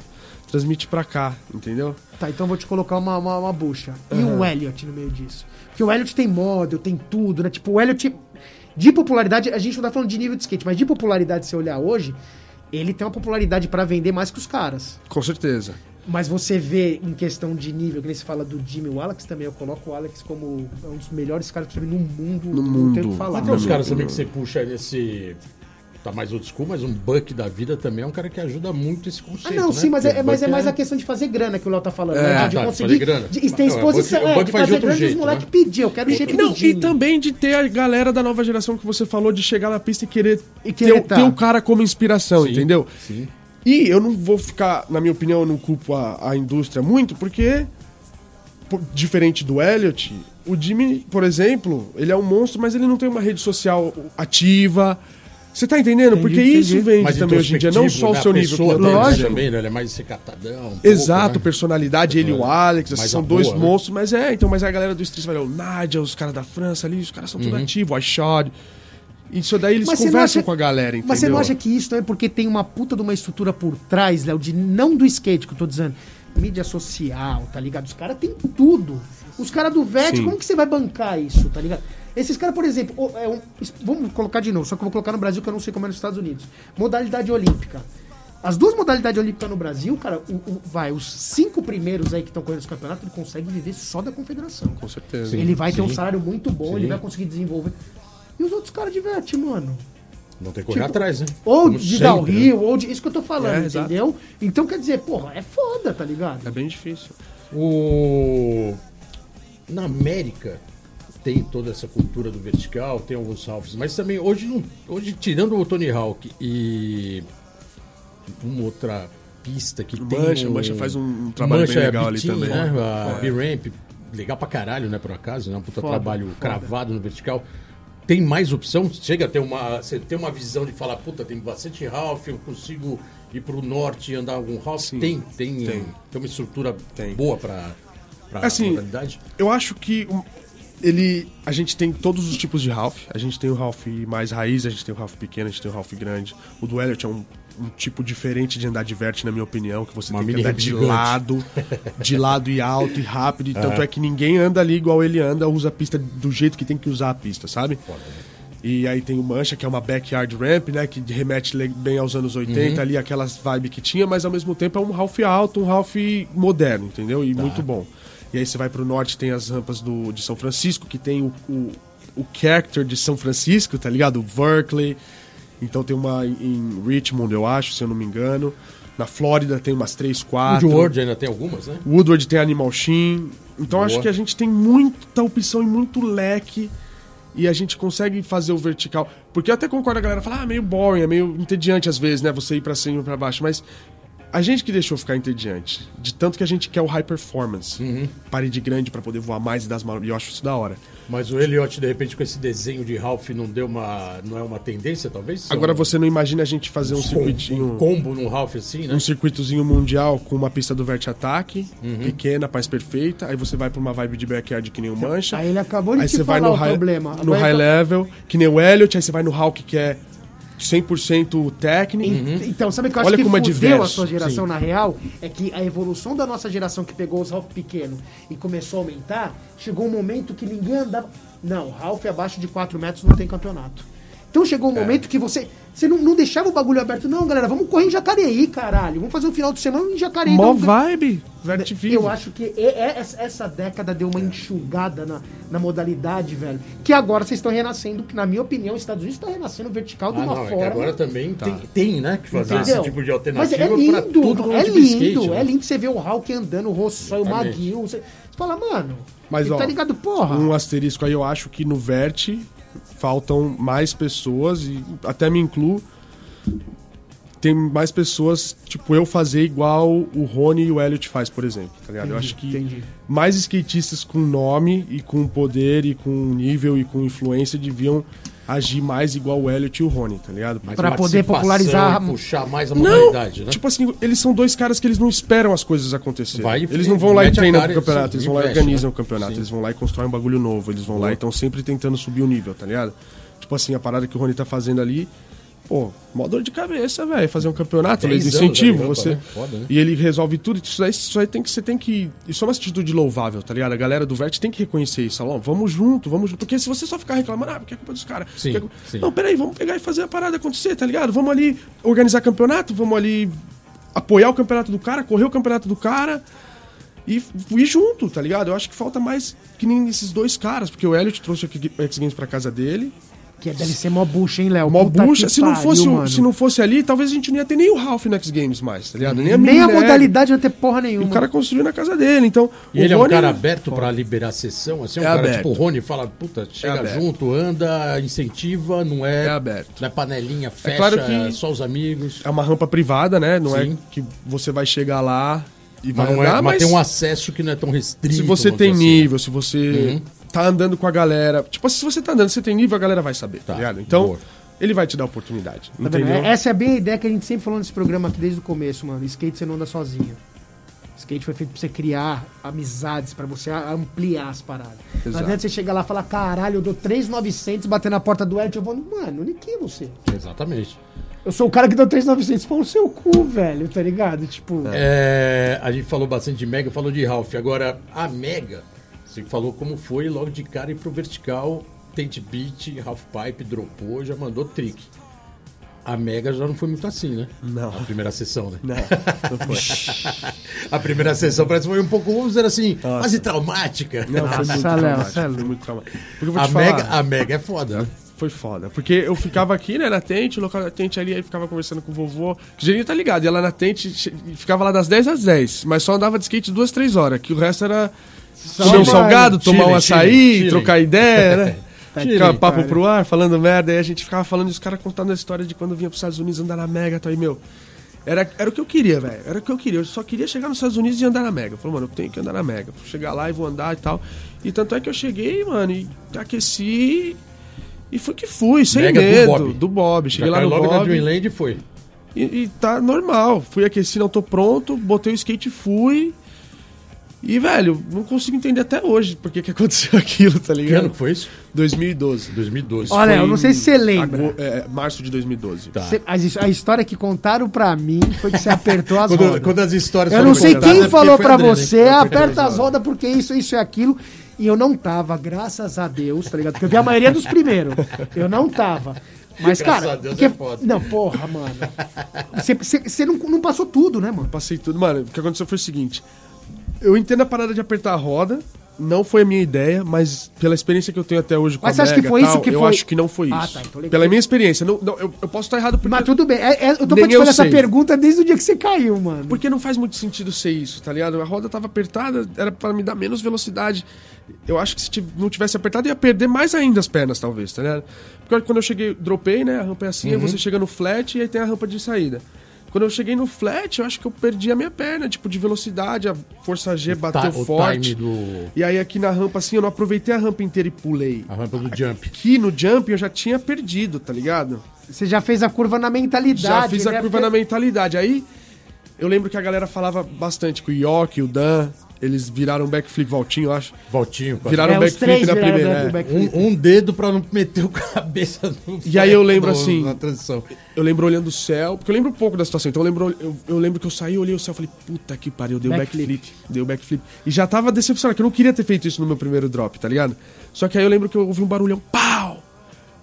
Transmite pra cá, entendeu? Tá, então eu vou te colocar uma, uma, uma bucha. E o Elliot no meio disso? Porque o Elliot tem model, tem tudo, né? Tipo, o Elliot, de popularidade, a gente não tá falando de nível de skate, mas de popularidade, se olhar hoje, ele tem uma popularidade pra vender mais que os caras. Com certeza. Mas você vê em questão de nível, que nem se fala do Jimmy, o Alex também, eu coloco o Alex como um dos melhores caras que eu no mundo. No não tem o mundo. que falar. Mas tem uns minha caras também que você puxa nesse. Tá mais old school, mas um Buck da vida também é um cara que ajuda muito esse Ah, conceito. não, né? sim, mas é, o mas é Buck mais a questão de fazer grana que o Léo tá falando. É, né? De, tá, de de conseguir. fazer grana. De, e tem Não, o Buck- exposição. o é, Buck de faz de fazer outro grana e os jeito, moleques né? pedir. Eu quero o shape Não, e também de ter a galera da nova geração que você falou de chegar na pista e querer, E querer ter, tá. ter o cara como inspiração, Sim, entendeu? Sim. E eu não vou ficar, na minha opinião, eu não culpo a, a indústria muito, porque, por- diferente do Elliot, o Jimmy, por exemplo, ele é um monstro, mas ele não tem uma rede social ativa. Você tá entendendo? Entendi, porque entendi. isso vende Mas também hoje em dia, não só o né? seu A nível. que dele Lógico. também, né? Ele é mais recatadão. um Exato, pouco, né? personalidade, ele e o Alex, assim, são a dois boa, né? monstros, mas é, então, mas a galera do Street vai, o Nadia, os caras da França ali, os caras são Uhum. tudo ativos, o iShod. Isso daí eles Mas conversam acha- com a galera, entendeu? Mas você não acha que isso é porque tem uma puta de uma estrutura por trás, Léo, de não do skate que eu tô dizendo, mídia social, tá ligado? Os caras têm tudo. Os caras do VET, Sim. como que você vai bancar isso, tá ligado? Esses caras, por exemplo, é um- vamos colocar de novo, só que eu vou colocar no Brasil que eu não sei como é nos Estados Unidos. Modalidade olímpica. As duas modalidades olímpicas no Brasil, cara, o- o- vai, os cinco primeiros aí que estão correndo os campeonatos, ele consegue viver só da confederação. Com certeza. ele vai ter um sim. salário muito bom, Sim. ele vai conseguir desenvolver. E os outros caras divertem, mano. Não tem que correr Tipo, atrás, né? Ou Como de sempre, dar o né? rio, ou de. Isso que eu tô falando, É, exato. entendeu? Então quer dizer, porra, é foda, tá ligado? É bem difícil. O... Na América tem toda essa cultura do vertical, tem alguns Ralphs, mas também hoje, não... hoje tirando o Tony Hawk e uma outra pista que tem. Mancha, um... Mancha faz um, trabalho Mancha bem é legal ali Bitinho, também. Né? A É. B-Ramp, legal pra caralho, né, por acaso, né? Um puta Foda, trabalho foda. cravado no vertical. Tem mais opção? Chega a ter uma. Você tem uma visão de falar, puta, tem bastante Ralph, eu consigo ir pro norte e andar algum Ralph? Sim, tem, tem, tem. tem uma estrutura Tem. boa pra, pra Assim, modalidade? Eu acho que ele. A gente tem todos os tipos de Ralph. A gente tem o Ralph mais raiz, a gente tem o Ralph pequeno, a gente tem o Ralph grande. O do Elliot é um, um tipo diferente de andar de vert, na minha opinião, que você Uma tem que andar de gigante. lado, de lado e alto e rápido. E tanto é que ninguém anda ali igual ele anda, usa a pista do jeito que tem que usar a pista, sabe? E aí tem o Mancha, que é uma backyard ramp, né? Que remete bem aos anos 80, ali, aquelas vibes que tinha, mas ao mesmo tempo é um Ralph alto, um Ralph moderno, entendeu? E muito bom. E aí você vai pro norte, tem as rampas do, de São Francisco, que tem o, o, o character de São Francisco, tá ligado? O Berkeley. Então tem uma em Richmond, eu acho, se eu não me engano. Na Flórida tem umas 3, O 4. Woodward ainda tem algumas, né? Woodward tem Animal Shin. Então Boa. acho que a gente tem muita opção e muito leque. E a gente consegue fazer o vertical. Porque eu até concordo, a galera fala, ah, meio boring, é meio entediante às vezes, né? Você ir pra cima e pra baixo. Mas A gente que deixou ficar entediante. De tanto que a gente quer o high performance. Uhum. Parede grande pra poder voar mais e dar as manobras. E eu acho isso da hora. Mas o Elliot, de repente, com esse desenho de Ralph, não deu uma. não é uma tendência, talvez? Agora você não imagina a gente fazer um um circuitinho. combo no Ralph assim, né? Um circuitozinho mundial com uma pista do vert ataque, Uhum. pequena, paz perfeita. Aí você vai pra uma vibe de backyard que nem o Mancha. Aí ele acabou de Aí te você vai falar no o high, problema. no Vai- high level, que nem o Elliot. Aí você vai no Hawk, que é 100% técnico. Uhum. Então, sabe o que eu acho Olha que como é fudeu diverso. a sua geração, Sim. na real? É que a evolução da nossa geração que pegou os Ralph pequeno e começou a aumentar, chegou um momento que ninguém andava... Não, Ralph abaixo de 4 metros não tem campeonato. Então chegou um momento que você, você não, não deixava o bagulho aberto. Não, galera, vamos correr em Jacareí, caralho. Vamos fazer um final de semana em Jacareí. Mó Vamos- vibe, vert vivo. Eu acho que e- e- essa década deu uma enxugada na, na modalidade, velho. Que agora vocês estão renascendo, que na minha opinião, os Estados Unidos estão renascendo vertical de Ah, uma não, é que forma. agora também tem, tem, né? Que fazer Entendeu? esse tipo de Mas alternativa é pra lindo, tudo é tipo lindo, skate, né? é lindo você ver o Hulk andando, o Rossói, o. Maguil. Você, você fala, mano, Mas, ele ó, tá ligado, porra. Um asterisco aí, eu acho que no Vert faltam mais pessoas, e até me incluo, tem mais pessoas, tipo, eu fazer igual o Rony e o Elliot faz, por exemplo, tá ligado? eu Entendi, acho que entendi. mais skatistas com nome e com poder e com nível e com influência deviam agir mais igual o Elliot e o Rony, tá ligado? Mais Pra poder popularizar- Puxar mais a Não, modalidade, né? tipo assim, eles são dois caras que eles não esperam as coisas acontecerem. Vai eles não vão lá e treinam pro campeonato, sim, eles vão lá e investe, organizam né? o campeonato, Sim. eles vão lá e constroem um bagulho novo, eles vão lá e estão sempre tentando subir o nível, tá ligado? Tipo assim, a parada que o Rony tá fazendo ali, pô, mó dor de cabeça, velho, fazer um campeonato, lei do anos incentivo, você... né? Foda, né? E ele resolve tudo, isso aí, isso aí tem que, você tem que... Isso é uma atitude louvável, tá ligado? A galera do Vert tem que reconhecer isso, ó, vamos junto, vamos junto, porque se você só ficar reclamando, ah, porque é culpa dos caras... É sim. Não, peraí, vamos pegar e fazer a parada acontecer, tá ligado? Vamos ali organizar campeonato, vamos ali apoiar o campeonato do cara, correr o campeonato do cara e ir junto, tá ligado? Eu acho que falta mais que nem esses dois caras, porque o Elliot trouxe o X Games pra casa dele. Que deve ser mó bucha, hein, Léo? Mó bucha. Se não, fosse, mano. se não fosse ali, talvez a gente não ia ter nem o Ralph no X Games mais, tá ligado? Nem a, Nem a Minelli. modalidade não ia ter porra E nenhuma. o cara construiu na casa dele, então... E o ele é um Rony- cara aberto pra liberar sessão, assim, é um É cara aberto. tipo o Rony fala, puta, chega junto, anda, incentiva, não é, É aberto. não é panelinha, fecha, claro que- é só os amigos. É uma rampa privada, né? Não Sim. é que você vai chegar lá e vai Mas, não é, andar, mas mas... tem um acesso que não é tão restrito. Se você tem assim, né? nível, se você tá andando com a galera. Tipo, se você tá andando, você tem nível, a galera vai saber, tá, Tá, ligado? Então, boa. ele vai te dar oportunidade. Tá vendo? entendeu? Essa é bem a ideia que a gente sempre falou nesse programa aqui desde o começo, mano. Skate você não anda sozinho. Skate foi feito pra você criar amizades, pra você ampliar as paradas. Não Exato. adianta você chegar lá e falar, caralho, eu dou 3,900 bater na porta do Elton. Eu vou, mano, nem que você. Exatamente. Eu sou o cara que deu 3,900 pau no seu cu, velho, tá ligado? Tipo, É, a gente falou bastante de Mega, falou de Ralph. Agora, a Mega, você falou como foi logo de cara ir pro vertical, tent beat, half pipe, dropou, já mandou trick. A Mega já não foi muito assim, né? Não. A primeira sessão, né? Não, não foi. A primeira sessão parece que foi um pouco, vamos dizer assim, quase traumática. Não, foi Nossa, muito cê é Foi muito vou A te falar, Mega, a Mega é foda, né? foi foda. Porque eu ficava aqui, né, na tente, o local da tente ali, aí ficava conversando com o vovô. Que o tá ligado, ia lá na tente, ficava lá das 10 às 10, mas só andava de skate duas, três horas, que o resto era comer um salgado, tomar um Chile, açaí, Chile, trocar ideia, né? Ficar papo cara. pro ar, falando merda, aí a gente ficava falando e os caras contando a história de quando vinha pros Estados Unidos andar na Mega, tá aí, meu. Era, era o que eu queria, velho. Era o que eu queria. Eu só queria chegar nos Estados Unidos e andar na Mega. Eu falei, mano, eu tenho que andar na Mega. Vou chegar lá e vou andar e tal. E tanto é que eu cheguei, mano, e aqueci. E foi que fui, sem Mega do medo. Bob. Do Bob. Cheguei Já lá no logo na Bob. Dreamland e foi. E, e tá normal. Fui aqueci, não tô pronto. Botei o skate e fui. E, velho, não consigo entender até hoje por que que aconteceu aquilo, tá Que ano ligado? que foi isso? 2012. 2012. Olha, Foi eu não sei se você lembra. ago- é, março de 2012. Tá. cê- a, a história que contaram pra mim foi que você apertou as Quando, rodas. quando as histórias Eu não sei é quem porque falou pra hein? você, fui aperta as rodas porque isso, isso e aquilo. E eu não tava, graças a Deus, tá ligado? Porque eu vi a maioria dos primeiros. Eu não tava. Mas, Graças cara. a Deus porque- é foda. Não, porra, mano. Você não, não passou tudo, né, mano? Passei tudo. Mano, o que aconteceu foi o seguinte. Eu entendo a parada de apertar a roda. Não foi a minha ideia, mas pela experiência que eu tenho até hoje com Mas a você acha que foi e isso tal, que eu foi- acho que não foi Ah, isso. tá, então pela minha experiência. Não, não, eu, eu posso estar errado porque, Mas tudo bem. É- é- eu tô pra te eu fazer essa sei. pergunta desde o dia que você caiu, mano. porque não faz muito sentido ser isso, tá ligado? A roda tava apertada, era pra me dar menos velocidade. Eu acho que se não tivesse apertado, ia perder mais ainda as pernas, talvez, tá ligado? Porque quando eu cheguei, dropei, né? A rampa é assim, Uhum. você chega no flat e aí tem a rampa de saída. Quando eu cheguei no flat, eu acho que eu perdi a minha perna, tipo, de velocidade, a força G bateu o forte. time do. E aí aqui na rampa, assim, eu não aproveitei a rampa inteira e pulei. A rampa do jump. Aqui no jump eu já tinha perdido, tá ligado? Você já fez a curva na mentalidade. Já fiz né? a curva na mentalidade. Aí eu lembro que a galera falava bastante que o York, o Dan, eles viraram backflip Valtinho, eu acho. Voltinho. quase. Viraram É, backflip na primeira. é. Um, um dedo pra não meter o cabeça no E aí eu lembro no- assim- Na transição. Eu lembro olhando o céu, porque eu lembro um pouco da situação. Então eu lembro, eu, eu lembro que eu saí, olhei o céu e falei, puta que pariu, deu Backflip. backflip. Deu backflip. E já tava decepcionado, que eu não queria ter feito isso no meu primeiro drop, tá ligado? Só que aí eu lembro que eu ouvi um barulhão, pau!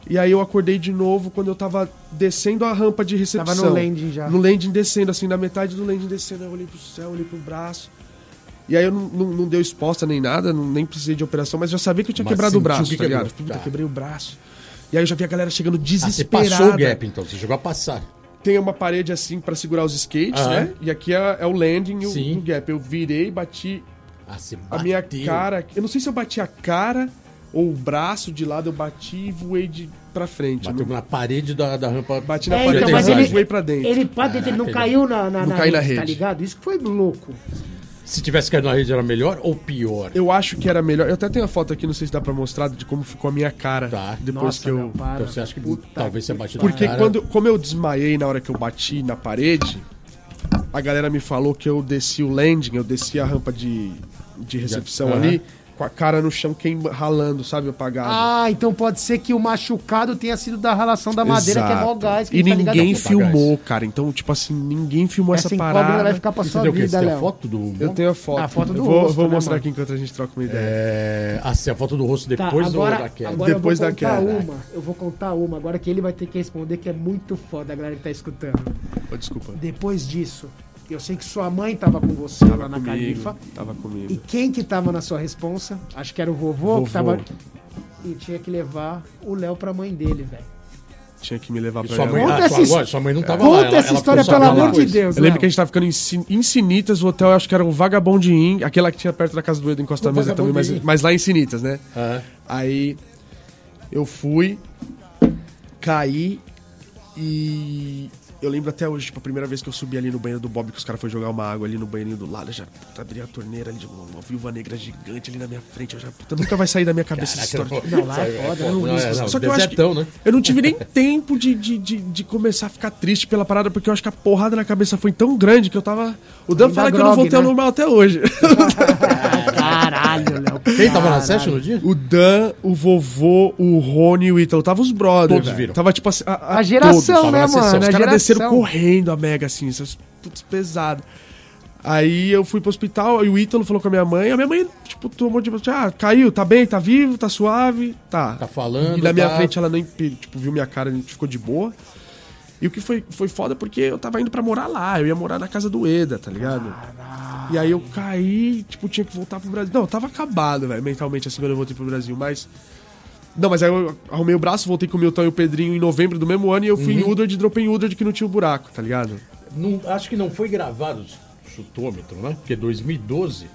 E aí eu acordei de novo quando eu tava descendo a rampa de recepção. Tava no landing já. No landing descendo, assim, na metade do landing descendo. Aí eu olhei pro céu, olhei pro braço. E aí eu não, não, não deu exposta nem nada, não, nem precisei de operação, mas já sabia que eu tinha Mas quebrado o braço, que tá ligado? quebrou. Puta, Tá. quebrei o braço. E aí eu já vi a galera chegando Ah, você desesperada. passou o gap, então. Você chegou a passar. Tem uma parede assim pra segurar os skates, Aham. né? E aqui é, é o landing e o, gap. Eu virei, bati Ah, a minha cara. Eu não sei se eu bati a cara ou o braço de lado, eu bati e voei de pra frente. Bateu Não- na parede da, da rampa. Bati na É, parede então, mas e ele- voei pra dentro. Ele, dentro, ele não caiu na, na, Não na caiu na rede, tá rede. ligado? Isso que foi louco. Se tivesse caído na rede era melhor ou pior? Eu acho que era melhor. Eu até tenho a foto aqui, não sei se dá pra mostrar, de como ficou a minha cara Tá. depois Nossa, que eu. meu, para. Então você acha que Puta talvez você batido Porque na cara? quando, como eu desmaiei na hora que eu bati na parede, a galera me falou que eu desci o landing, eu desci a rampa de, de recepção ali, com a cara no chão queima, ralando, sabe, apagado. Ah, então pode ser que o machucado tenha sido da relação da madeira, que é mó Exato. gás. Que E tá ninguém Tá filmou, cara. Então, tipo assim, ninguém filmou essa, Essa parada. vai ficar pra sua? Você vida, tem a foto do. Eu tenho a foto. A foto do eu vou, rosto, vou né, mostrar mano? aqui enquanto a gente troca uma ideia. É... Ah, sim, a foto do rosto Tá, depois agora, do, da queda. agora Depois eu da vou contar queda. uma. Eu vou contar uma agora que ele vai ter que responder, que é muito foda, a galera que tá escutando. Oh, desculpa. Depois disso, eu sei que sua mãe tava com você Tava lá na comigo. Califa. Tava comigo. E quem que tava na sua responsa? Acho que era o vovô, Vovô. que tava. E tinha que levar o Léo pra mãe dele, velho. Tinha que me levar E pra sua mãe, Conta ah, sua, agora, sua mãe não tava Conta lá. ela- essa ela história, pelo amor de. Deus, Eu lembro Léo. que a gente tava ficando em, em Sinitas, o hotel eu acho que era o Vagabond Inn, aquela que tinha perto da casa do Edu, encosta O mesa também, mas, mas lá em Sinitas, né? Ah, Aí eu fui, caí e eu lembro até hoje, tipo, a primeira vez que eu subi ali no banheiro do Bob, que os caras foram jogar uma água ali no banheirinho do lado, eu já puta, abri a torneira ali, uma, uma viúva negra gigante ali na minha frente, eu já, puta, nunca vai sair da minha cabeça essa história. Não, lá é foda, Não, é, não, Só que eu acho desertão, né? Eu não tive nem tempo de, de, de, de começar a ficar triste pela parada, porque eu acho que a porrada na cabeça foi tão grande que eu tava. O Dan fala que eu não voltei ao né? normal até hoje. Caralho, Léo. Quem tava na session no dia? o Dan, o vovô, o Rony e o Ítalo. Tava os brothers. Todos viram. Tava tipo assim. A, A geração, todos. né, mano? Os A caras desceram correndo a Mega, assim, essas putz, pesado. Aí eu fui pro hospital e o Ítalo falou com a minha mãe. A minha mãe, tipo, tomou de. Ah, caiu, tá bem, tá vivo, tá suave, tá. Tá falando, E na minha tá- frente ela nem, tipo, viu minha cara, gente ficou de boa. E o que foi, foi foda porque eu tava indo pra morar lá, eu ia morar na casa do Eda, tá ligado? E aí eu caí, tipo, tinha que voltar pro Brasil. Não, eu tava acabado, velho, mentalmente, assim, quando eu voltei pro Brasil, mas. Não, mas aí eu arrumei o braço, voltei com o Milton e o Pedrinho em novembro do mesmo ano e eu fui em Udard e dropei em Udard que não tinha o buraco, tá ligado? Não- acho que não foi gravado o chutômetro, né? Porque 2012,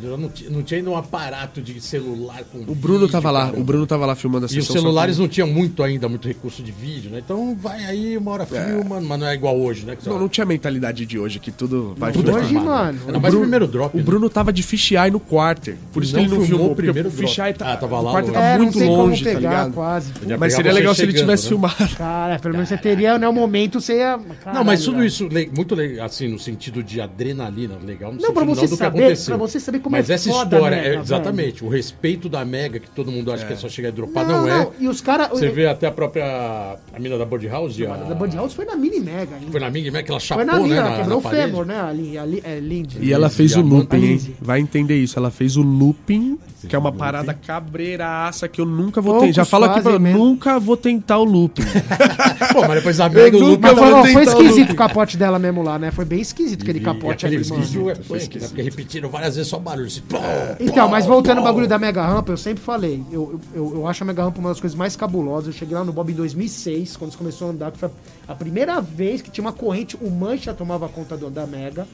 não, tinha- não tinha ainda um aparato de celular com O Bruno vídeo, tava lá, cara. o Bruno tava lá filmando a E os celulares não tinham muito ainda, muito recurso de vídeo, né? Então vai aí, uma hora filma, mas não é igual hoje, né? Não, não tinha a mentalidade de hoje, que tudo vai tudo filmar. Hoje, mano, Era mais o primeiro drop. O né? Bruno tava de fisheye no quarter. Por isso Não que ele não filmou filmou, primeiro o fisheye tá, Ah, tava lá o quarter tá É, muito longe, como tá pegar, ligado? quase. Mas pegar seria legal se ele tivesse né? filmado. Cara, pelo menos você teria, né, o momento, você ia... Não, mas tudo isso muito legal, assim, no sentido de adrenalina, legal Não, pra você saber- pra você saber como mas é essa foda a história, Mega, é, exatamente, o respeito da Mega, que todo mundo acha que é só chegar e dropar, não, é. E os caras... Você vê até a própria, a mina da Body House, a, Da Bud House foi na Mini Mega ainda. foi na Ming, que ela chapou, Foi na Mini, né, ela quebrou o fêmur, né? Ali, ali, é, Lindy. E ela fez o looping, hein? Vai entender isso. Ela fez o looping, que é uma parada cabreiraça que eu nunca vou tentar. Já falo aqui pra mesmo. nunca vou tentar o looping. Pô, mas depois a Mega, o nunca loop Mas Eu foi, foi esquisito looping. o capote dela mesmo lá, né? Foi bem esquisito aquele capote ali, mano. esquisito é punk, né? Porque repetiram várias vezes só barulho. Assim, pô, Então, pô, mas voltando ao bagulho da Mega Rampa, eu sempre falei, eu, eu, eu acho a Mega Rampa uma das coisas mais cabulosas. Eu cheguei lá no Bob em 2006, quando começou a andar, que foi a primeira vez que tinha uma corrente, o Mancha tomava conta do, da Mega.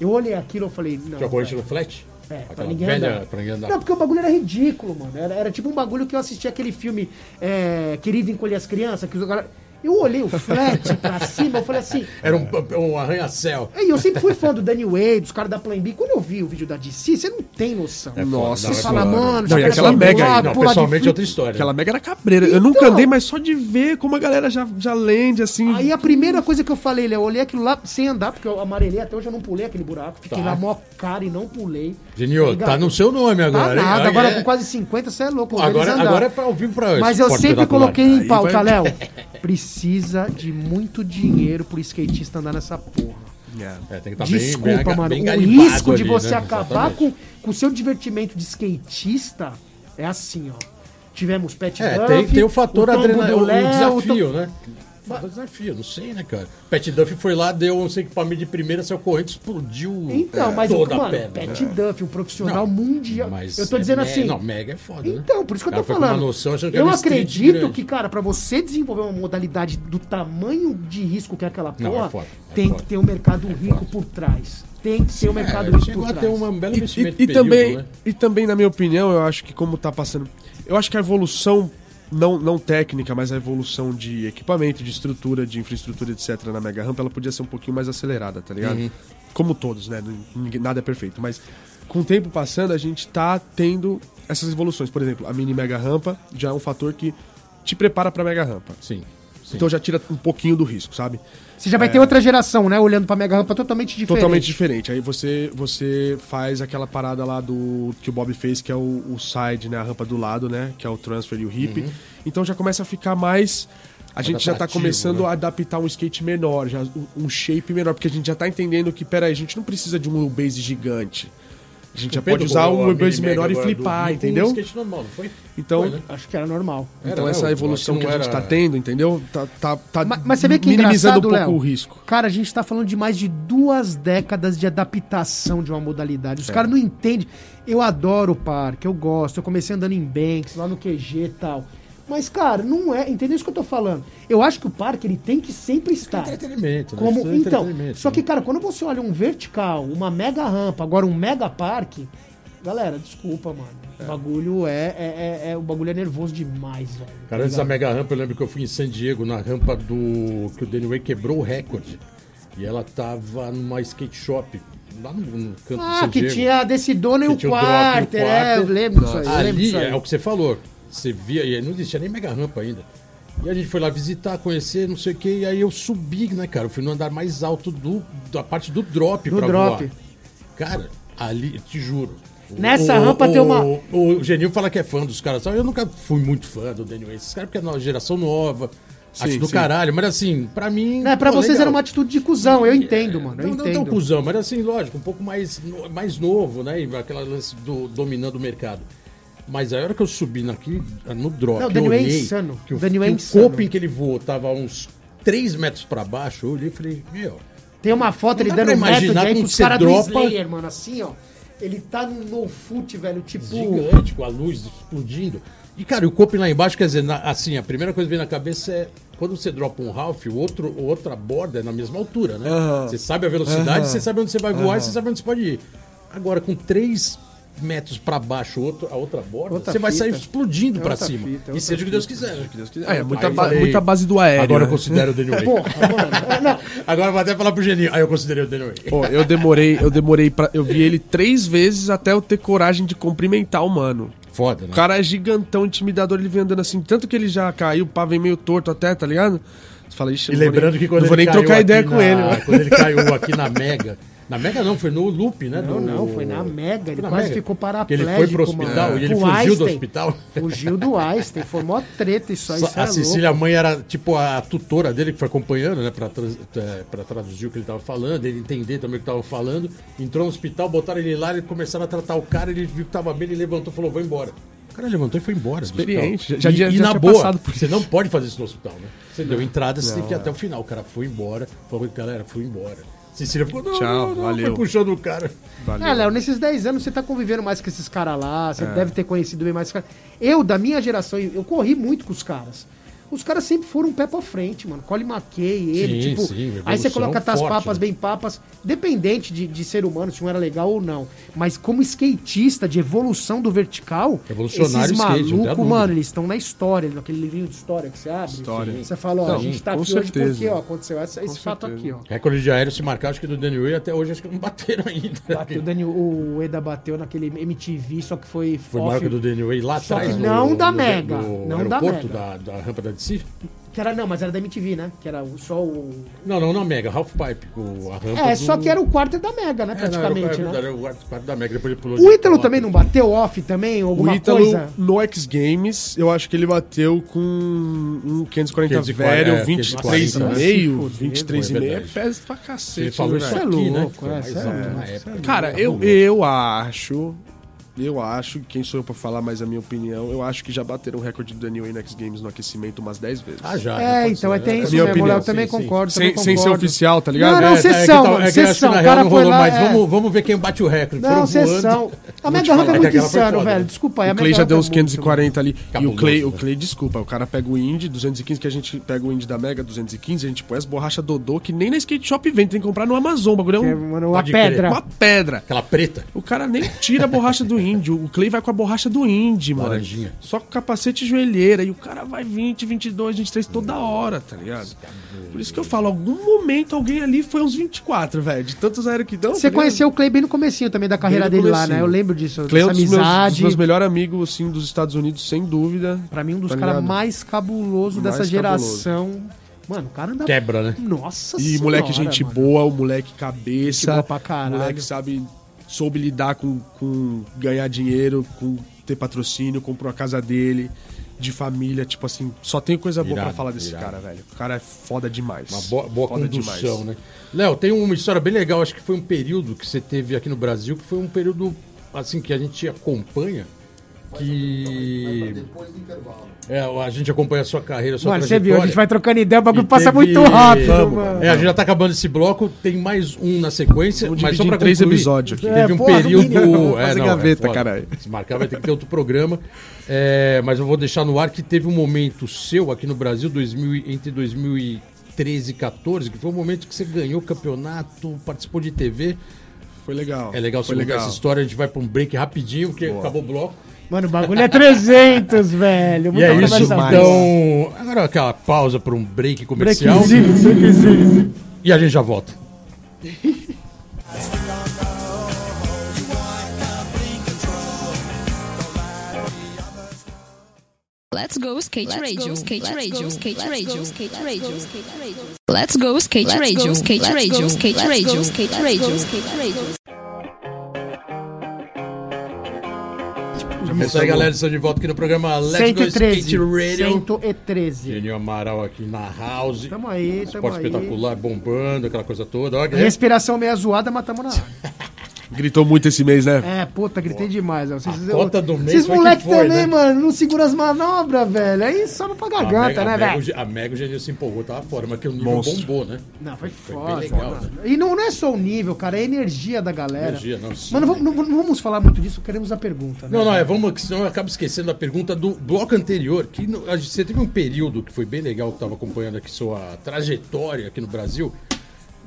Eu olhei aquilo e falei, não. Tinha corrente velho. no flat? É, pra ninguém velha andar. pra ninguém andar. Não, porque o bagulho era ridículo, mano. Era, era tipo um bagulho que eu assisti aquele filme é, Querido Encolher as Crianças, que os cara- Eu olhei o flat pra cima, eu falei assim. Era um, um arranha-céu. E eu sempre fui fã do Danny Way, dos caras da Plan B. Quando eu vi o vídeo da DC, você não tem noção. É Nossa, Você é fala, mano, Não, e aquela mega lá, aí, Não, pessoalmente é outra história. Aquela mega era cabreira. Eu nunca Então. andei, mas só de ver como a galera já, já lende, assim. Aí a primeira coisa que eu falei, Léo, eu olhei aquilo lá sem andar, porque eu amarelei, até hoje eu não pulei aquele buraco. Fiquei Tá. na mó cara e não pulei. Genio, tá no seu nome Tá agora. hein? nada, Aí agora é- com quase 50, você é louco. Agora, agora é pra ouvir pra Mas eu sempre coloquei em pauta, Léo. Precisa de muito dinheiro pro skatista andar nessa porra. É. É, tem que estar bem, Desculpa, bem, mano. bem o risco de você né? acabar Exatamente. com, o seu divertimento de skatista é assim, ó. Tivemos Pet É, tem, tem o fator adrenalina, o, Léo, desafio, o né? Fator desafio, não sei, né, cara? Pat Duff foi lá, deu um equipamento de primeira, saiu correndo, explodiu Então, mas toda o a mano, perna. Pet Duff, um profissional Não, mundial. Mas eu tô é dizendo me- assim. Não, mega é foda, né? Então, por isso que eu tô uma falando. noção eu acredito grande. que, cara, pra você desenvolver uma modalidade do tamanho de risco que é aquela Não, porra, é foda, é tem foda. que ter um mercado rico por trás. Tem que ter um mercado É, chegou por a trás. ter um belo E, investimento e- e período, também, né? e também, na minha opinião, eu acho que como tá passando. Eu acho que a evolução, não, não técnica, mas a evolução de equipamento, de estrutura, de infraestrutura, etc., na Mega Ramp, ela podia ser um pouquinho mais acelerada, tá ligado? Uhum. Como todos, né? Nada é perfeito. Mas com o tempo passando, a gente tá tendo essas evoluções. Por exemplo, a mini Mega Rampa já é um fator que te prepara pra Mega Rampa. Sim. sim. Então já tira um pouquinho do risco, sabe? Você já vai ter outra geração, né? Olhando pra Mega Rampa totalmente diferente. Totalmente diferente. Aí você, você faz aquela parada lá do que o Bob fez, que é o, o side, né? A rampa do lado, né? Que é o transfer e o hip. Então já começa a ficar mais. A gente já tá começando né? a adaptar um skate menor, já, um- shape menor, porque a gente já tá entendendo que, peraí, a gente não precisa de um wheelbase gigante. A gente já pode usar um a wheelbase mini menor e flipar, entendeu? Um skate normal, não foi? Então, Foi, né? Acho que era normal. Era, então essa evolução que, que a gente era- tá tendo, entendeu? Tá, tá, tá Mas, mas você vê que é minimizando um pouco Léo. o risco. Cara, a gente tá falando de mais de duas décadas de adaptação de uma modalidade. É. Os caras não entendem. Eu adoro o parque, eu gosto. Eu comecei andando em Banks, lá no QG e tal. Mas, cara, não é. Entendeu isso que eu tô falando? Eu acho que o parque ele tem que sempre estar. Entretenimento, né? Como, é então, entretenimento, só que, né? cara, quando você olha um vertical, uma mega rampa, agora um mega parque, galera, desculpa, mano. O bagulho é, é, é- é- O bagulho é nervoso demais, velho. Cara, tá antes da? Mega Rampa, eu lembro que eu fui em San Diego, na rampa do. que o Danny Way quebrou o recorde. E ela tava numa skate shop, lá no, no canto Ah, San que Diego. tinha a Decidona e Que o tinha o drop e o quarter, é, eu lembro disso aí. Ali é o que você falou. Você via, e não existia nem Mega Rampa ainda. E a gente foi lá visitar, conhecer, não sei o que, e aí eu subi, né, cara? Eu fui no andar mais alto do, da parte do drop Do pra drop. voar. Cara, ali, te juro. Nessa rampa tem uma- O, o Genil fala que é fã dos caras. Eu nunca fui muito fã do Daniel. Esses caras porque é uma geração nova. acho Sim, do sim. caralho. Mas assim, pra mim. Não, pra pô, vocês legal. era uma atitude de cuzão, eu entendo, mano. Eu Não, não tão entendo. cuzão, mas assim, lógico, um pouco mais, mais novo, né? Aquela lance do dominando o mercado. Mas a hora que eu subi naquele, no drop, Não, o eu é olhei, insano. que o, Daniel é que o insano. coping que ele voou tava uns 3 metros pra baixo, eu olhei e falei, meu, Tem uma foto ele dando pra método imaginar aí pros você caras do dropa- Slayer, mano, assim, ó. Ele tá no no foot, velho, tipo... gigante, com a luz explodindo. E, cara, o coping lá embaixo, quer dizer, na- assim, a primeira coisa que vem na cabeça é quando você dropa um Ralph, o outro, outra borda é na mesma altura, né? Aham. Você sabe a velocidade, Aham. você sabe onde você vai voar e você sabe onde você pode ir. Agora, com 3 metros pra baixo outro, a outra borda, Outra você vai fita. sair explodindo É pra outra cima. fita, é e seja o que Deus quiser. né? Ah, é muita, Aí eu ba- falei, muita base do aéreo. Agora eu né? considero o Daniel Way. Porra, mano. É, não, Agora eu vou até falar pro Geninho. Aí eu considerei o Daniel Way. Pô, eu demorei, eu demorei pra. Eu vi ele três vezes até eu ter coragem de cumprimentar o mano. Foda, né? O cara é gigantão, intimidador, ele vem andando assim. Tanto que ele já caiu, o pá vem meio torto até, tá ligado? Você fala, ixi, E eu não vou lembrando nem- que quando não vou ele nem caiu trocar ideia na- com ele. mano. Quando ele caiu aqui na Mega. Na Mega não, foi no loop, né? não, do- não, foi na Mega. Ele na quase Mega. ficou paraplégico, ele foi pro hospital mano. e ele fugiu do Einstein. hospital. Fugiu do Einstein. Foi mó treta isso aí, isso a é Cecília, a louco. mãe, era tipo a tutora dele que foi acompanhando, né? Pra, trans- é, pra traduzir o que ele tava falando, ele entender também o que tava falando. Entrou no hospital, botaram ele lá, ele começaram a tratar o cara, ele viu que tava bem, ele levantou e falou: vou embora. O cara levantou e foi embora. do Experiente, hospital. já- e, já- e já na tinha boa, você não pode fazer isso no hospital, né? Você deu entrada, você tem que ir até o final. O cara foi embora, falou: galera, fui embora. Cecília ficou: não, Tchau, não, não, valeu. foi puxando o cara. Valeu. É, Léo, nesses 10 anos você tá convivendo mais com esses caras lá, É. você deve ter conhecido bem mais esses caras. Eu, da minha geração, eu corri muito com os caras. Os caras sempre foram um pé pra frente, mano. Colin McKay, ele, Sim, tipo. sim, aí você coloca as forte, papas né? bem papas, dependente de, de ser humano, se um era legal ou não. Mas como skatista de evolução do vertical, Revolucionário esses malucos, mano, eles estão na história, naquele livrinho de história que você abre. História. Você fala, ó, Não, a gente tá aqui hoje certeza. porque, ó, aconteceu esse Com fato certeza. aqui, ó. Recorde de aéreo se marcar, acho que do Danny Way até hoje acho que não bateram ainda. Bateu, o Daniel, o Eda bateu naquele MTV, só que foi Foi maior que o do Danny Way lá Só atrás. que não da no, Mega, No não da Mega. da, da rampa da Que era, não, mas era da MTV, né? Que era o- só o. Não, não, não Mega, Half Pipe. O, a rampa É, do- só que era o quarto da Mega, né? É, não, Praticamente, era, né? o quarto quarto da Mega, depois ele pulou O Ítalo top. também não bateu off também? O Alguma Ítalo coisa? no X Games, eu acho que ele bateu com um 540 540, velho, é, 23,5, Se 23,5 fuder, é verdade. pesa pra Ele cacete. falou né, isso velho? Cê é aqui, né? é, é é. Cara, eu, eu acho. Eu acho, quem sou eu pra falar mais a minha opinião, eu acho que já bateram o recorde do Daniel no X Games no aquecimento umas 10 vezes. Ah, já. É, pode então ser, é, tem né? isso minha mesmo, opinião, Léo, também sim, sim. concordo, sem, também sem ser concordo. oficial, tá ligado? Não, não, É, sessão, é que mano, é que que sessão, real cara não foi rolou lá, mais. é. Vamos, vamos ver quem bate o recorde. Não, Foram sessão. A Vou te Mega Ramp falar, é muito insano, velho. Desculpa aí, a O Clay já deu uns muito, 540 ali. E o Clay, o né? Clay, desculpa, o cara pega o Indy 215, que a gente pega o Indy da Mega 215, a gente põe as borrachas Dodô, que nem na skate shop vem, tem que comprar no Amazon. O bagulho é que é, um- uma pedra. uma pedra. Aquela preta. O cara nem tira a borracha do Indy. O Clay vai com a borracha do Indy, mano. Laranjinha. Só com capacete e joelheira. E o cara vai 20, 22, 23 toda hora, tá ligado? Por isso que eu falo, algum momento alguém ali foi uns 24, velho. De tantos aéreos que dão. Você tá conheceu o Clay bem no comecinho também da carreira dele lá, né? Eu lembro disso, Clay é um dessa dos meus, dos amizade. meus melhores amigos, assim, dos Estados Unidos, sem dúvida. Pra mim, um dos Tá caras mais cabuloso dessa Mais geração. Mano, o cara anda... Quebra, né? Nossa E senhora, moleque, gente mano. boa, o moleque cabeça. Gente boa pra caralho. O moleque sabe, soube lidar com, com ganhar dinheiro, com ter patrocínio, comprou a casa dele, de família, tipo assim, só tenho coisa boa pra falar desse irado. cara, velho. O cara é foda demais. Uma boa, boa foda condução, né? Léo, tem uma história bem legal, acho que foi um período que você teve aqui no Brasil, que foi um período, assim, que a gente acompanha, que... Depois do intervalo. É, a gente acompanha a sua carreira, a sua Mano, você viu, a trajetória. gente vai trocando ideia, o bagulho E passa teve- muito rápido, Vamos. mano. É, a gente já tá acabando esse bloco, tem mais um na sequência, mas só pra em três concluir, episódios aqui. Teve É, um porra, período... mínimo, vamos fazer gaveta, foda. caralho. Se marcar vai ter que ter outro programa. É, mas eu vou deixar no ar que teve um momento seu aqui no Brasil, 2000, e- entre 2013 e 14, que foi um momento que você ganhou o campeonato, participou de TV. Foi legal. É legal você legal. essa história, a gente vai pra um break rapidinho, porque acabou o bloco. Mano, o bagulho é 300, velho. E Muita é isso, boa. então. Agora aquela pausa para um break comercial. Breakzinho, breakzinho. E a gente já volta. Let's go skate radio, skate radio, skate radio, skate radio, skate radio. Let's go skate radio, skate radio, skate radio, skate radio, skate radio. É isso aí, galera. Estamos de volta aqui no programa Let's Go 113. Skate Radio. 113. Genio Amaral aqui na house. Tamo aí, tamo Esporte aí. espetacular, bombando, aquela coisa toda. Olha, né? Respiração meia zoada, mas tamo na. Gritou muito esse mês, né? É, puta, gritei demais. ó. Vocês, A cota do mês Esses foi que moleques foi, também, né? mano, não seguram as manobras, velho. Aí sobe pra A garganta, né, a Mega- velho? A Mega Genio se empolgou, tava fora, mas que o nível Monstro. bombou, né? Não, foi bem foda. legal, mano. né? E não, não é só o nível, cara, é a energia da galera. Energia, não, sim. Mano, vamos- não, não vamos falar muito disso, queremos a pergunta, né? Não, não, é, vamos, senão eu acabo esquecendo a pergunta do bloco anterior, que no- a você teve um período que foi bem legal, que estava acompanhando aqui sua trajetória aqui no Brasil.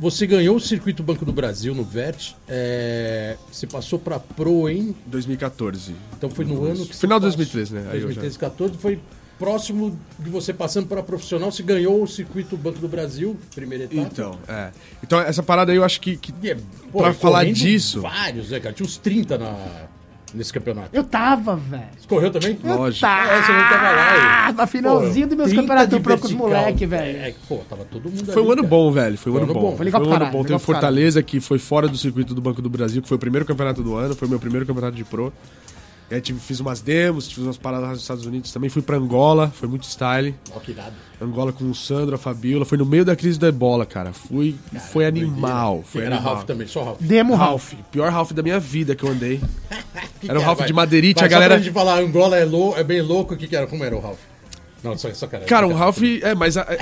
Você ganhou o Circuito Banco do Brasil no VERT, é, você passou para Pro em, 2014. então foi no ano que Final de passou- 2013, né? Aí eu já- 2013, 14, foi próximo de você passando para profissional, você ganhou o Circuito Banco do Brasil, primeira etapa. Então, é. Então, essa parada aí eu acho que. que é, Pra e falar disso- Vários, né, cara? Tinha uns 30 na, nesse campeonato. Eu tava, velho. Você correu também? Lógico. Tá. É, você não tava lá. Ah, na finalzinho dos meus 30 campeonatos de pro com os moleque, velho. É, pô, tava todo mundo Foi ali, um ano cara. bom, velho. Foi um ano ano bom. bom. Foi Foi um ano bom. Teve Fortaleza, que foi fora do circuito do Banco do Brasil, que foi o primeiro campeonato do ano, foi meu primeiro campeonato de pro. Aí tive, fiz umas demos, fiz umas paradas nos Estados Unidos também. Fui pra Angola, foi muito style. Ó, que irado. Angola com o Sandro, a Fabiola. Foi no meio da crise da ebola, cara. Fui, foi animal. Foi Era animal. Ralph também, só Ralph. Demo Ralph, pior Ralph da minha vida que eu andei. Que Era o Ralph Vai- de Madeirite, a só galera- Pra gente falar, Angola é, lou, é bem louco, o que, que era? Como era o Ralph? Não, só, só cara. Cara, o Ralph. É, mas a, a,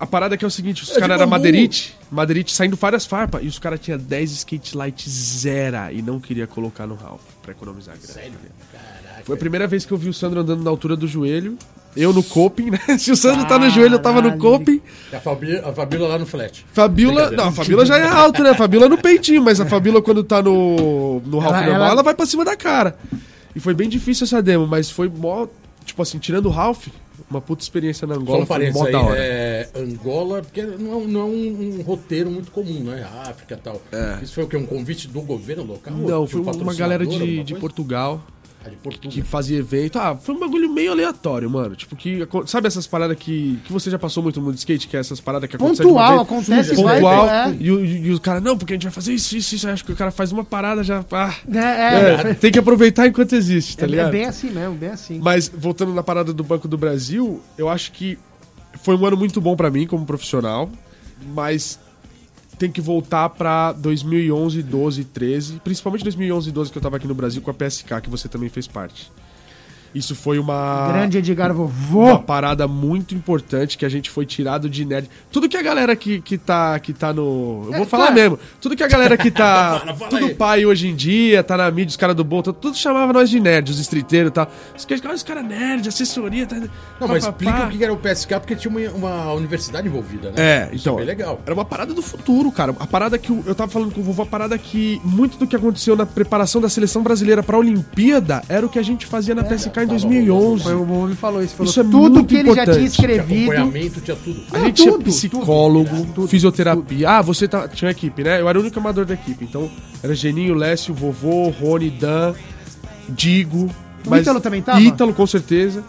a parada é que é o seguinte: os É caras eram. Madeirite, Madeirite saindo várias farpas, e os caras tinham 10 skate light zero e não queria colocar no Ralph pra economizar grana. Sério? Caraca. Foi a primeira vez que eu vi o Sandro andando na altura do joelho. Eu no coping, né? Se o Sandro tá no joelho, eu tava no coping. A Fabíola, a Fabíola lá no flat. Fabiola. Não, a Fabiola já é alta, né? A Fabiola no peitinho, mas a Fabiola, quando tá no, no Ralph Ela- normal, ela- ela vai pra cima da cara. E foi bem difícil essa demo, mas foi mó. Tipo assim, tirando o Ralph, uma puta experiência na Só Angola. um foi parênteses mó aí, é, Angola, porque não é, um, não é um, um roteiro muito comum, né? África e tal. Isso foi o quê? Um convite do governo local? Não, foi um uma, galera de, de Portugal. Que fazia evento. Ah, foi um bagulho meio aleatório, mano. Tipo, que. Sabe essas paradas que, que você já passou muito no mundo de skate? Que é essas paradas que acontecem Pontual, acontece, vai, Pontual. é. E, o- e, o cara, não, porque a gente vai fazer isso, isso, isso. Acho que o cara faz uma parada já. Ah, É, é, é, tem que aproveitar enquanto existe, tá é, ligado? é bem assim mesmo, bem assim. Mas voltando na parada do Banco do Brasil, eu acho que foi um ano muito bom pra mim como profissional, mas tem que voltar pra 2011, 12, 13, principalmente 2011 e 12 que eu tava aqui no Brasil com a PSK, que você também fez parte. Isso foi uma Grande Edgar uma Vovô. parada muito importante que a gente foi tirado de nerd. Tudo que a galera que, que, tá, que tá no. Eu vou É, falar cara. mesmo. Tudo que a galera que tá. Fala, fala tudo aí. pai hoje em dia, tá na mídia, os caras do Bolton, tudo chamava nós de nerd, os streeteiros e tal. Os caras, "Ah, os caras nerd, assessoria. Tá... Não, mas pá, explica pá." o que era o PSK, porque tinha uma, uma universidade envolvida, né? É, Isso então. bem legal. Era uma parada do futuro, cara. A parada que eu, eu tava falando com o vovô, a parada que muito do que aconteceu na preparação da seleção brasileira pra Olimpíada era o que a gente fazia na PSK em tava 2011. Foi o me falou isso. Falou Isso é tudo muito que ele já tinha importante. Tinha escrevido. acompanhamento, tinha tudo. A gente tinha tudo, psicólogo, tudo, fisioterapia. Ah, você tá, tinha equipe, né? Eu era o único amador da equipe. Então, era Geninho, Lécio, Vovô, Rony, Dan, Digo. O Ítalo também tava? Ítalo, com certeza.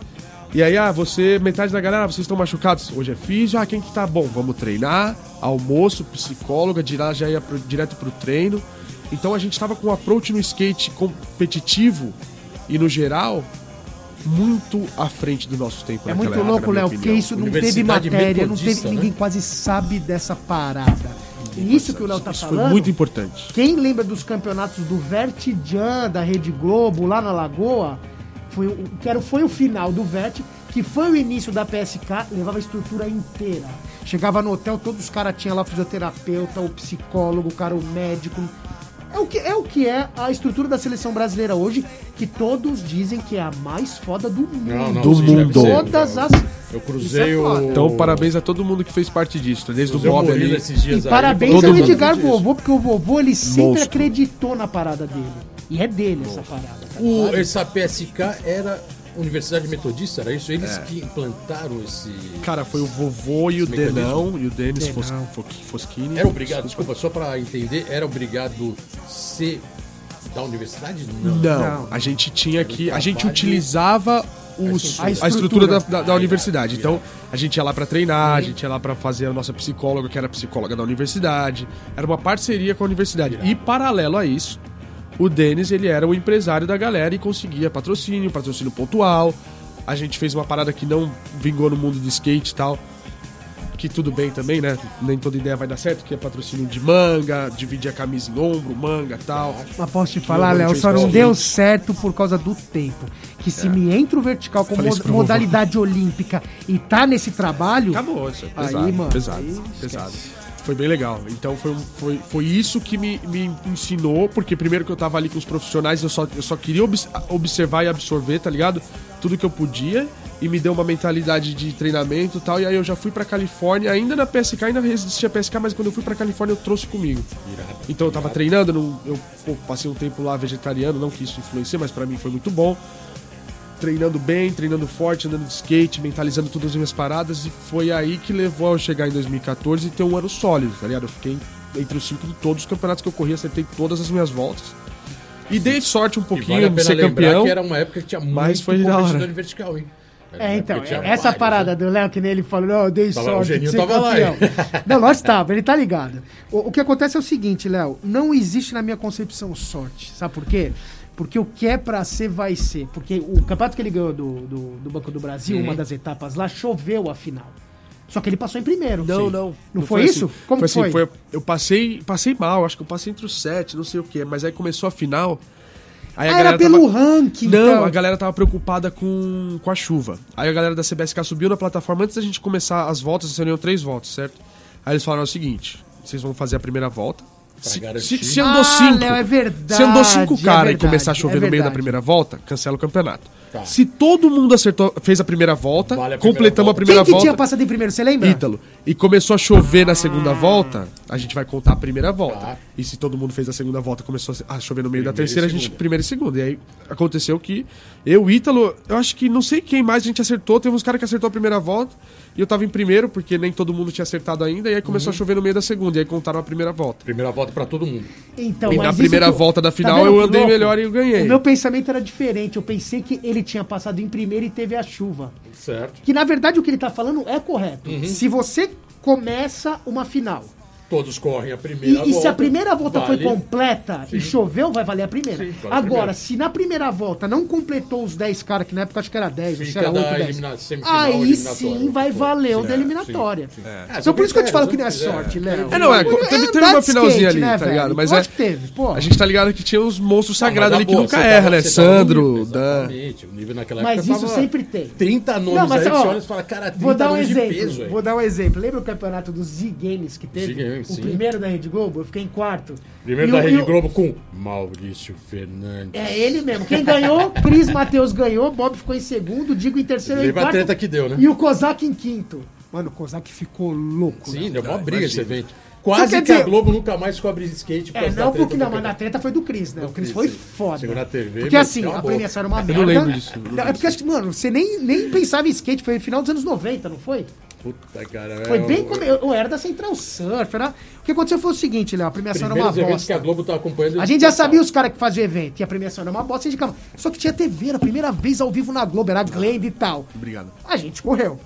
E aí, ah, você, metade da galera, ah, vocês estão machucados? Hoje é físio, ah, quem que tá bom? Vamos treinar, almoço, psicóloga, de lá já ia pro- direto pro treino. Então a gente tava com um approach no skate competitivo e no geral muito à frente do nosso tempo. É naquela muito época, louco, Léo, porque isso não teve matéria, não teve. Ninguém né? quase sabe dessa parada. E isso que o Léo tá Isso foi falando. muito importante. Quem lembra dos campeonatos do Vertijan da Rede Globo lá na Lagoa? Foi, o- que era, foi o final do Vert, que foi o início da PSK, levava a estrutura inteira. Chegava no hotel, todos os caras tinham lá o fisioterapeuta, o psicólogo, o cara, o médico. É o, que, é o que é a estrutura da seleção brasileira hoje, que todos dizem que é a mais foda do mundo. Não, não, Do sim, mundo. ser. Todas as. Eu Isso cruzei é o. Então, parabéns a todo mundo que fez parte disso, desde o cruzei o Bob ali. esses dias E aí, parabéns todo ao Edgar. Vovô, porque o vovô ele sempre Monstro. acreditou na parada dele. E é dele essa parada. tá O, essa PSK era Universidade Metodista, era isso? Eles É. que implantaram esse. Cara, foi o vovô e o. Denão e o Denis Fos- Foschini. Era obrigado, desculpa, só pra entender, era obrigado ser da universidade? Não. Não, Não. a gente tinha que. A gente utilizava os, A a estrutura. estrutura da, da- da universidade. Então, a gente ia lá pra treinar, a gente ia lá pra fazer a nossa psicóloga, que era psicóloga da universidade. Era uma parceria com a universidade. E paralelo a isso, o Denis, ele era o empresário da galera e conseguia patrocínio, patrocínio pontual. A gente fez uma parada que não vingou no mundo do skate e tal. Que tudo bem também, né? Nem toda ideia vai dar certo, que é patrocínio de manga, dividir a camisa em ombro, manga e tal. Mas posso te falar, Léo, só não deu certo por causa do tempo. Que se me entra o vertical com Falei isso mo- pro vovô. modalidade olímpica e tá nesse trabalho, Acabou, isso é Aí, pesado, mano, pesado, aí pesado. Foi bem legal. Então foi, foi, foi isso que me, me ensinou, porque primeiro que eu tava ali com os profissionais, eu só, eu só queria obs- observar e absorver, tá ligado? Tudo que eu podia. E me deu uma mentalidade de treinamento e tal. E aí eu já fui pra Califórnia, ainda na PSK, ainda resistia a PSK, mas quando eu fui pra Califórnia eu trouxe comigo. Então eu tava treinando, não- eu pô, passei um tempo lá vegetariano, não que isso influencie, mas pra mim foi muito bom treinando bem, treinando forte, andando de skate, mentalizando todas as minhas paradas. E foi aí que levou a eu chegar em 2014 e ter um ano sólido, tá ligado? Eu fiquei entre os cinco de todos os campeonatos que eu corri, acertei todas as minhas voltas. E dei sorte um pouquinho vale a de ser campeão. que era uma época que tinha mas muito foi da hora. competidor de vertical, hein? É, então, essa vários, parada né? do Léo, que nem ele falou, não, eu dei Tava- sorte o Geninho de ser tava lá, hein? campeão. Não, nós tava, ele tá ligado. O, o que acontece é o seguinte, Léo, não existe na minha concepção sorte, sabe por quê? Porque o que é pra ser, vai ser. Porque o campeonato que ele ganhou do, do, do Banco do Brasil, Uhum. uma das etapas lá, choveu a final. Só que ele passou em primeiro. Não, Sim. não. Não foi isso? assim. Como foi assim, foi? Eu passei, passei mal, acho que eu passei entre os sete, não sei o que. Mas aí começou a final Aí a Ah, era galera pelo tava- ranking, Não, então. a galera tava preocupada com, com a chuva. Aí a galera da CBSK subiu na plataforma antes da gente começar as voltas, seriam três voltas, certo? Aí eles falaram o seguinte: vocês vão fazer a primeira volta. Se, se, se andou Ah, cinco, Léo, é verdade, se andou cinco é cara e começar a chover é no meio da primeira volta, cancela o campeonato. Tá. Se todo mundo acertou, fez a primeira volta, Vale a primeira completamos volta. a primeira Quem que volta. tinha passado em primeiro, você lembra? Ítalo. E começou a chover na segunda volta, a gente vai contar a primeira volta. Tá. E se todo mundo fez a segunda volta e começou a chover no meio da Primeira e terceira, a gente primeira e segunda. E aí aconteceu que eu, Ítalo, eu acho que não sei quem mais a gente acertou, teve uns caras que acertou a primeira volta. E eu tava em primeiro, porque nem todo mundo tinha acertado ainda, e aí começou Uhum. a chover no meio da segunda, e aí contaram a primeira volta. Primeira volta pra todo mundo. Então, E mas na primeira eu- volta da Tá final vendo eu andei louco? melhor e eu ganhei. O meu pensamento era diferente. Eu pensei que ele tinha passado em primeiro e teve a chuva. Certo. Que na verdade o que ele tá falando é correto. Uhum. Se você começa uma final Todos correm a e, primeira e volta. se a primeira volta vale. foi completa e choveu, vai valer a primeira. Sim, vale a Agora, primeira. se na primeira volta não completou os 10 caras, que na época acho que era 10, ou se Fica era da 8, 10. elimina- semifinal, Aí sim vai valer o Sim, da é, eliminatória. sim, sim. Então por isso que eu te falo que não é Fizer, sorte. Léo. É, não, é, teve, É teve andar uma finalzinha skate, ali, né, tá ligado? Mas é. que teve, pô. A gente tá ligado que tinha os monstros sagrados ali que nunca erra, né? no Sandro, Dan. Exatamente. O nível naquela Mas isso sempre tem. 30 nomes aí que você olha e fala, cara, 30 Vou dar um nomes exemplo. de peso, vou dar um exemplo. Lembra o campeonato dos Z-Games que teve? O sim. primeiro da Rede Globo? Eu fiquei em quarto. Primeiro E da o- Rede Globo com Maurício Fernandes. É ele mesmo. Quem ganhou? Cris Matheus ganhou, Bob ficou em segundo, Digo em terceiro e em Lembra a quarto. treta que deu, né? E o Kozak em quinto. Mano, o Kozak ficou louco. Sim, né? deu uma briga esse imagina. evento. Quase que a dizer- Globo nunca mais cobre skate por É, não porque não, mas na treta foi do Cris, né? O Cris foi foda. Chegou na TV, Porque assim, a a boca. premiação era uma Eu merda. não lembro disso, eu não É porque acho que, mano, você nem, nem pensava em skate, foi no final dos anos 90, não foi? Puta, cara. Foi é, bem o- como. Eu era da Central Surf. Era... O que aconteceu foi o seguinte, Léo, a premiação era uma Primeiros eventos que a bosta. Globo tá acompanhando. A gente já sabia os caras que faziam evento, e a premiação era uma bosta, a gente. Só que tinha TV, era a primeira vez ao vivo na Globo, era a Glenda e tal. Obrigado. A gente correu.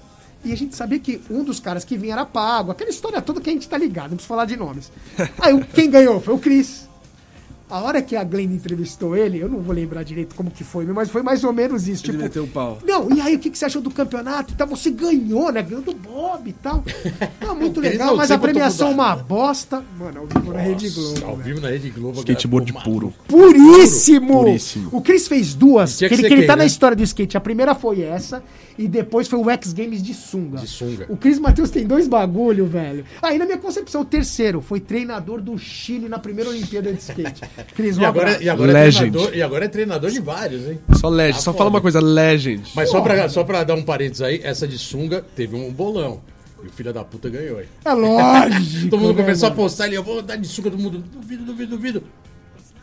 E a gente sabia que um dos caras que vinha era pago. Aquela história toda que a gente tá ligado, não precisa falar de nomes. Aí quem ganhou foi o Cris. A hora que a Glenda entrevistou ele, eu não vou lembrar direito como que foi, mas foi mais ou menos isso. Ele tipo, meteu o pau. Não, e aí o que, que você achou do campeonato? Então, você ganhou, né? Ganhou do Bob e tal. Não, muito legal, mas a premiação mudar. uma bosta. Mano, ao vivo na Rede Globo. Ao velho. vivo na Rede Globo. Skateboard puro. Puríssimo! Puríssimo. O Chris fez duas, que que ele, que ele tá na né? história do skate. A primeira foi essa, e depois foi o X Games de sunga. De sunga. O Cris Matheus tem dois bagulho, velho. Aí, na minha concepção, o terceiro foi treinador do Chile na primeira Olimpíada de skate. Cris, um E agora, abraço. e, agora é Legend. treinador, e agora é treinador de vários, hein? Só Legend, Tá só foda. fala uma coisa, Legend. Mas só pra, só pra dar um parênteses aí, essa de sunga teve um bolão. E o filho da puta ganhou, hein? É lógico. Todo mundo né, começou a mano? postar ali, eu vou dar de sunga todo mundo. Duvido, duvido, duvido.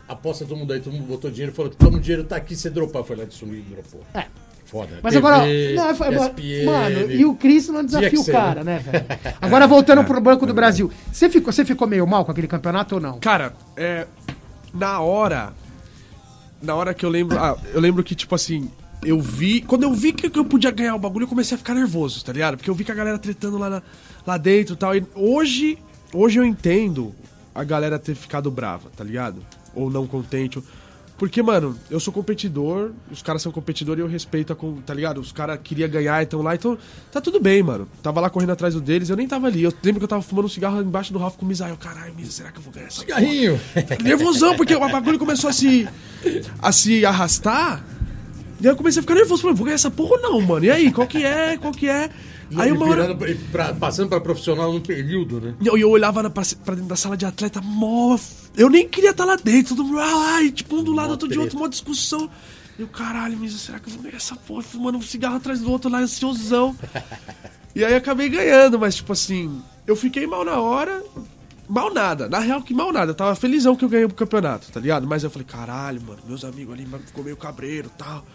Aposta todo mundo aí, todo mundo botou dinheiro, falou, toma o dinheiro, tá aqui, você dropar. Foi lá de sunga e dropou. É. Foda. Mas TV, agora, não, foi- ESPN, mano, e o Cris não desafia o cara, né? né, velho? Agora voltando pro Banco do Brasil. Você ficou, você ficou meio mal com aquele campeonato ou não? Cara, é. Na hora. Na hora que eu lembro. Ah, eu lembro que, tipo assim. Eu vi. Quando eu vi que eu podia ganhar o bagulho, eu comecei a ficar nervoso, tá ligado? Porque eu vi que a galera tretando lá, na- lá dentro e tal. E hoje. Hoje eu entendo a galera ter ficado brava, tá ligado? Ou não contente. ou- Porque, mano, eu sou competidor, os caras são competidores e eu respeito a. Tá ligado? Os caras queriam ganhar e estão lá, então tá tudo bem, mano. Tava lá correndo atrás do deles, eu nem tava ali. Eu lembro que eu tava fumando um cigarro embaixo do Ralph com o Misael. Caralho, Misa, será que eu vou ganhar essa porra? Cigarrinho. Nervosão, porque o bagulho começou a se, a se arrastar. E aí eu comecei a ficar nervoso. Falei, vou ganhar essa porra ou não, mano? E aí, qual que é? Qual que é? Aí E uma hora. pra- passando pra profissional num período, né? E eu, eu olhava na, pra, pra dentro da sala de atleta, mó. Eu nem queria estar lá dentro. Todo mundo, ah, e, tipo, um do lado, outro de outro, uma discussão. E eu, caralho, Misa, será que eu vou ganhar essa porra? Fumando um cigarro atrás do outro lá, ansiosão. e aí acabei ganhando, mas, tipo assim, eu fiquei mal na hora. Mal nada, na real que mal nada. Eu tava felizão que eu ganhei o campeonato, tá ligado? Mas eu falei, caralho, mano, meus amigos ali ficou meio cabreiro e tal.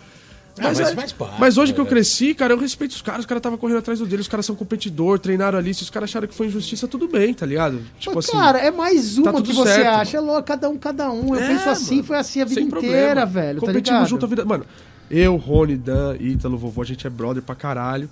Ah, mas faz parte, mas hoje que eu né? cresci, cara, eu respeito os caras, os caras estavam correndo atrás do deles, os caras são competidor, treinaram ali, se os caras acharam que foi injustiça, tudo bem, tá ligado? Tipo Mas, assim. cara, é mais uma tá que você certo, acha. É louco, cada um, cada um. Eu É, penso assim, mano, foi assim a vida sem inteira, problema. velho. Tá Competimos ligado? junto a vida. Mano, eu, Rony, Dan, Ítalo, vovô, a gente é brother pra caralho.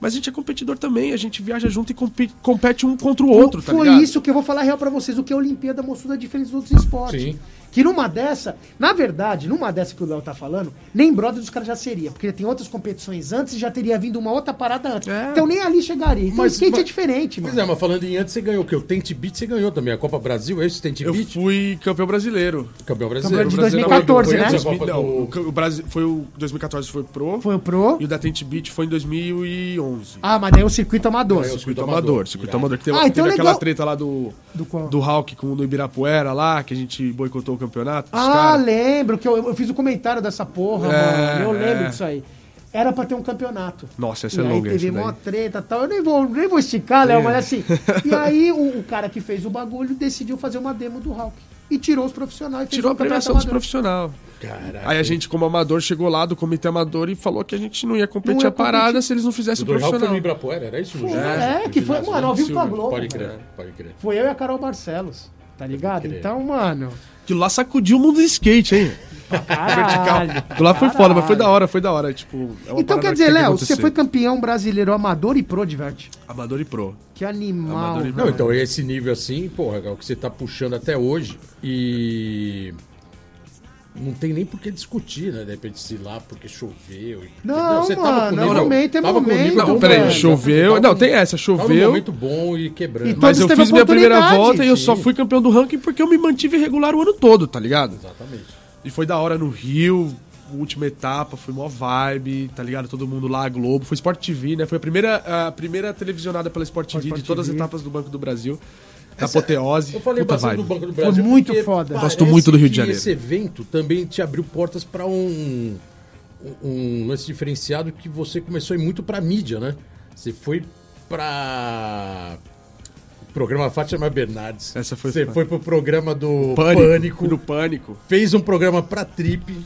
Mas a gente é competidor também, a gente viaja junto e compete um contra o outro, tá Foi ligado? isso que eu vou falar real pra vocês. O que a Olimpíada mostrou da diferença dos outros esportes. Sim. Que numa dessa, na verdade, numa dessa que o Léo tá falando, nem brother dos caras já seria, porque tem outras competições antes e já teria vindo uma outra parada antes. É. Então nem ali chegaria. Então Mas- o skate mas- é diferente, Pois mano. é, mas falando em antes, você ganhou o quê? O Tente Beat você ganhou também. A Copa Brasil, é isso? Tente Eu Beat? fui campeão brasileiro. Campeão Campeão brasileiro. de Brasileiro 2014, foi né? Não, o o Brasil, foi o 2014 foi pro. Foi o Pro. E o da Tente Beat foi em 2011. Ah, mas daí é o circuito amador. Ganhou. Circuito Circuito amador, amador. circuito amador. Que teve, Ah, então teve aquela treta lá do, Do qual? do Hulk com o do Ibirapuera lá, que a gente boicotou o campeonato. Ah, caras. lembro que eu, eu fiz o comentário dessa porra, É, mano. Eu lembro é. disso aí. Era pra ter um campeonato. Nossa, essa e é aí longa. teve essa daí. mó treta e tal. Eu nem vou, nem vou esticar, Léo, É. mas assim. E aí o, o cara que fez o bagulho decidiu fazer uma demo do Hulk. E tirou os profissionais. e Tirou um a premiação dos profissionais. Caraca. Aí a gente, como amador, chegou lá do comitê amador e falou que a gente não ia competir Não ia a parada competir. se eles não O fizessem o Real foi no profissional. Ibirapuera, era isso? Foi, é, No que foi, mano, ao vivo com a Globo. Pode crer, pode crer. Foi eu e a Carol Barcelos. Tá ligado? Então, mano. Aquilo lá sacudiu o mundo do skate, hein? Caralho. Aquilo lá foi foda, mas foi da Caralho. hora, foi da hora. Tipo, é uma Então quer que dizer, que Léo, você foi campeão brasileiro amador e pro, diverte. Amador e pro. Que animal. Amador e Não, pro. velho. então esse nível assim, porra, é o que você tá puxando até hoje e não tem nem por que discutir, né? De repente se lá porque choveu. e- Não, você mano, é momento, é tava com o momento, nível Não, bom, peraí, choveu. Tava Não, tem essa, Tava choveu. momento bom e quebrando. E Mas eu fiz minha primeira volta e eu só sim. fui campeão do ranking porque eu me mantive regular o ano todo, tá ligado? Exatamente. E foi da hora no Rio, última etapa, foi mó vibe, tá ligado? Todo mundo lá, a Globo. Foi Sport TV, né? Foi a primeira, a primeira televisionada pela Sport TV Sport de todas TV. as etapas do Banco do Brasil. Da apoteose. Eu falei Puta bastante vibe. do Banco do Brasil. muito porque foda. Gosto muito do Rio de Janeiro. Esse evento também te abriu portas para um, um, um lance diferenciado que você começou a ir muito pra mídia, né? Você foi pra. Programa Fátima Bernardes. Essa foi Você foi pro programa do Pânico. Pânico. Do Pânico. Fez um programa pra Trip.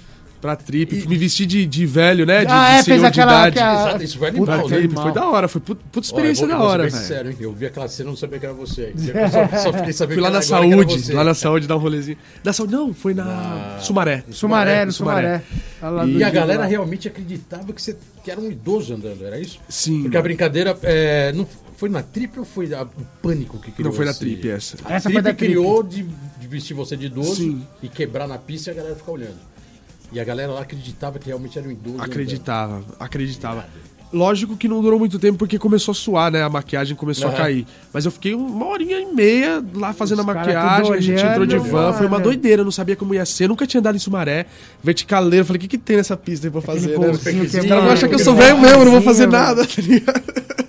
Pra trip. Me vesti de, de velho, né? De, Ah, de é, fez senhor de aquela. idade. aquela- Exato, isso foi Puta animal, Pra né? trip. Foi da hora. Foi puta, puta Ó, experiência vou- da hora, velho. Sério, hein? Eu vi aquela cena e não sabia que era você. Eu só, só fiquei sabendo Fui lá que na saúde, lá na saúde dar um rolezinho. Da saúde, não, foi na Sumaré. Sumaré, no Sumaré. Sumaré. E do a galera lá. realmente acreditava que você que era um idoso andando, era isso? Sim. Porque a brincadeira é, não foi na trip ou foi a- o pânico que criou? Não foi na esse- trip essa. A Essa trip foi da Trip. criou de, de vestir você de idoso Sim. e quebrar na pista e a galera ficar olhando. E a galera lá acreditava que realmente era um idoso. Acreditava, acreditava. Lógico que não durou muito tempo porque começou a suar, né? A maquiagem começou a Aham. cair. Mas eu fiquei uma horinha e meia lá fazendo Os a maquiagem, a gente entrou de van, foi uma doideira, eu não sabia como ia ser, nunca tinha andado em Sumaré, verticaleiro, falei, o que, que tem nessa pista aí pra fazer, né? é Os caras vão achar que eu aquele sou velho mesmo, não vou fazer nada, tá ligado?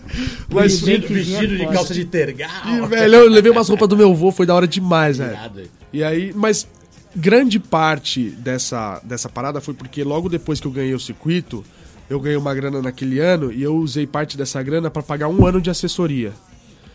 Mas, Vestido, vestido vinha de calça de tergal. e, velho, eu levei umas roupas do meu avô, foi da hora demais, hein? E aí, mas grande parte dessa, dessa parada foi porque logo depois que eu ganhei o circuito, eu ganhei uma grana naquele ano e eu usei parte dessa grana pra pagar um ano de assessoria.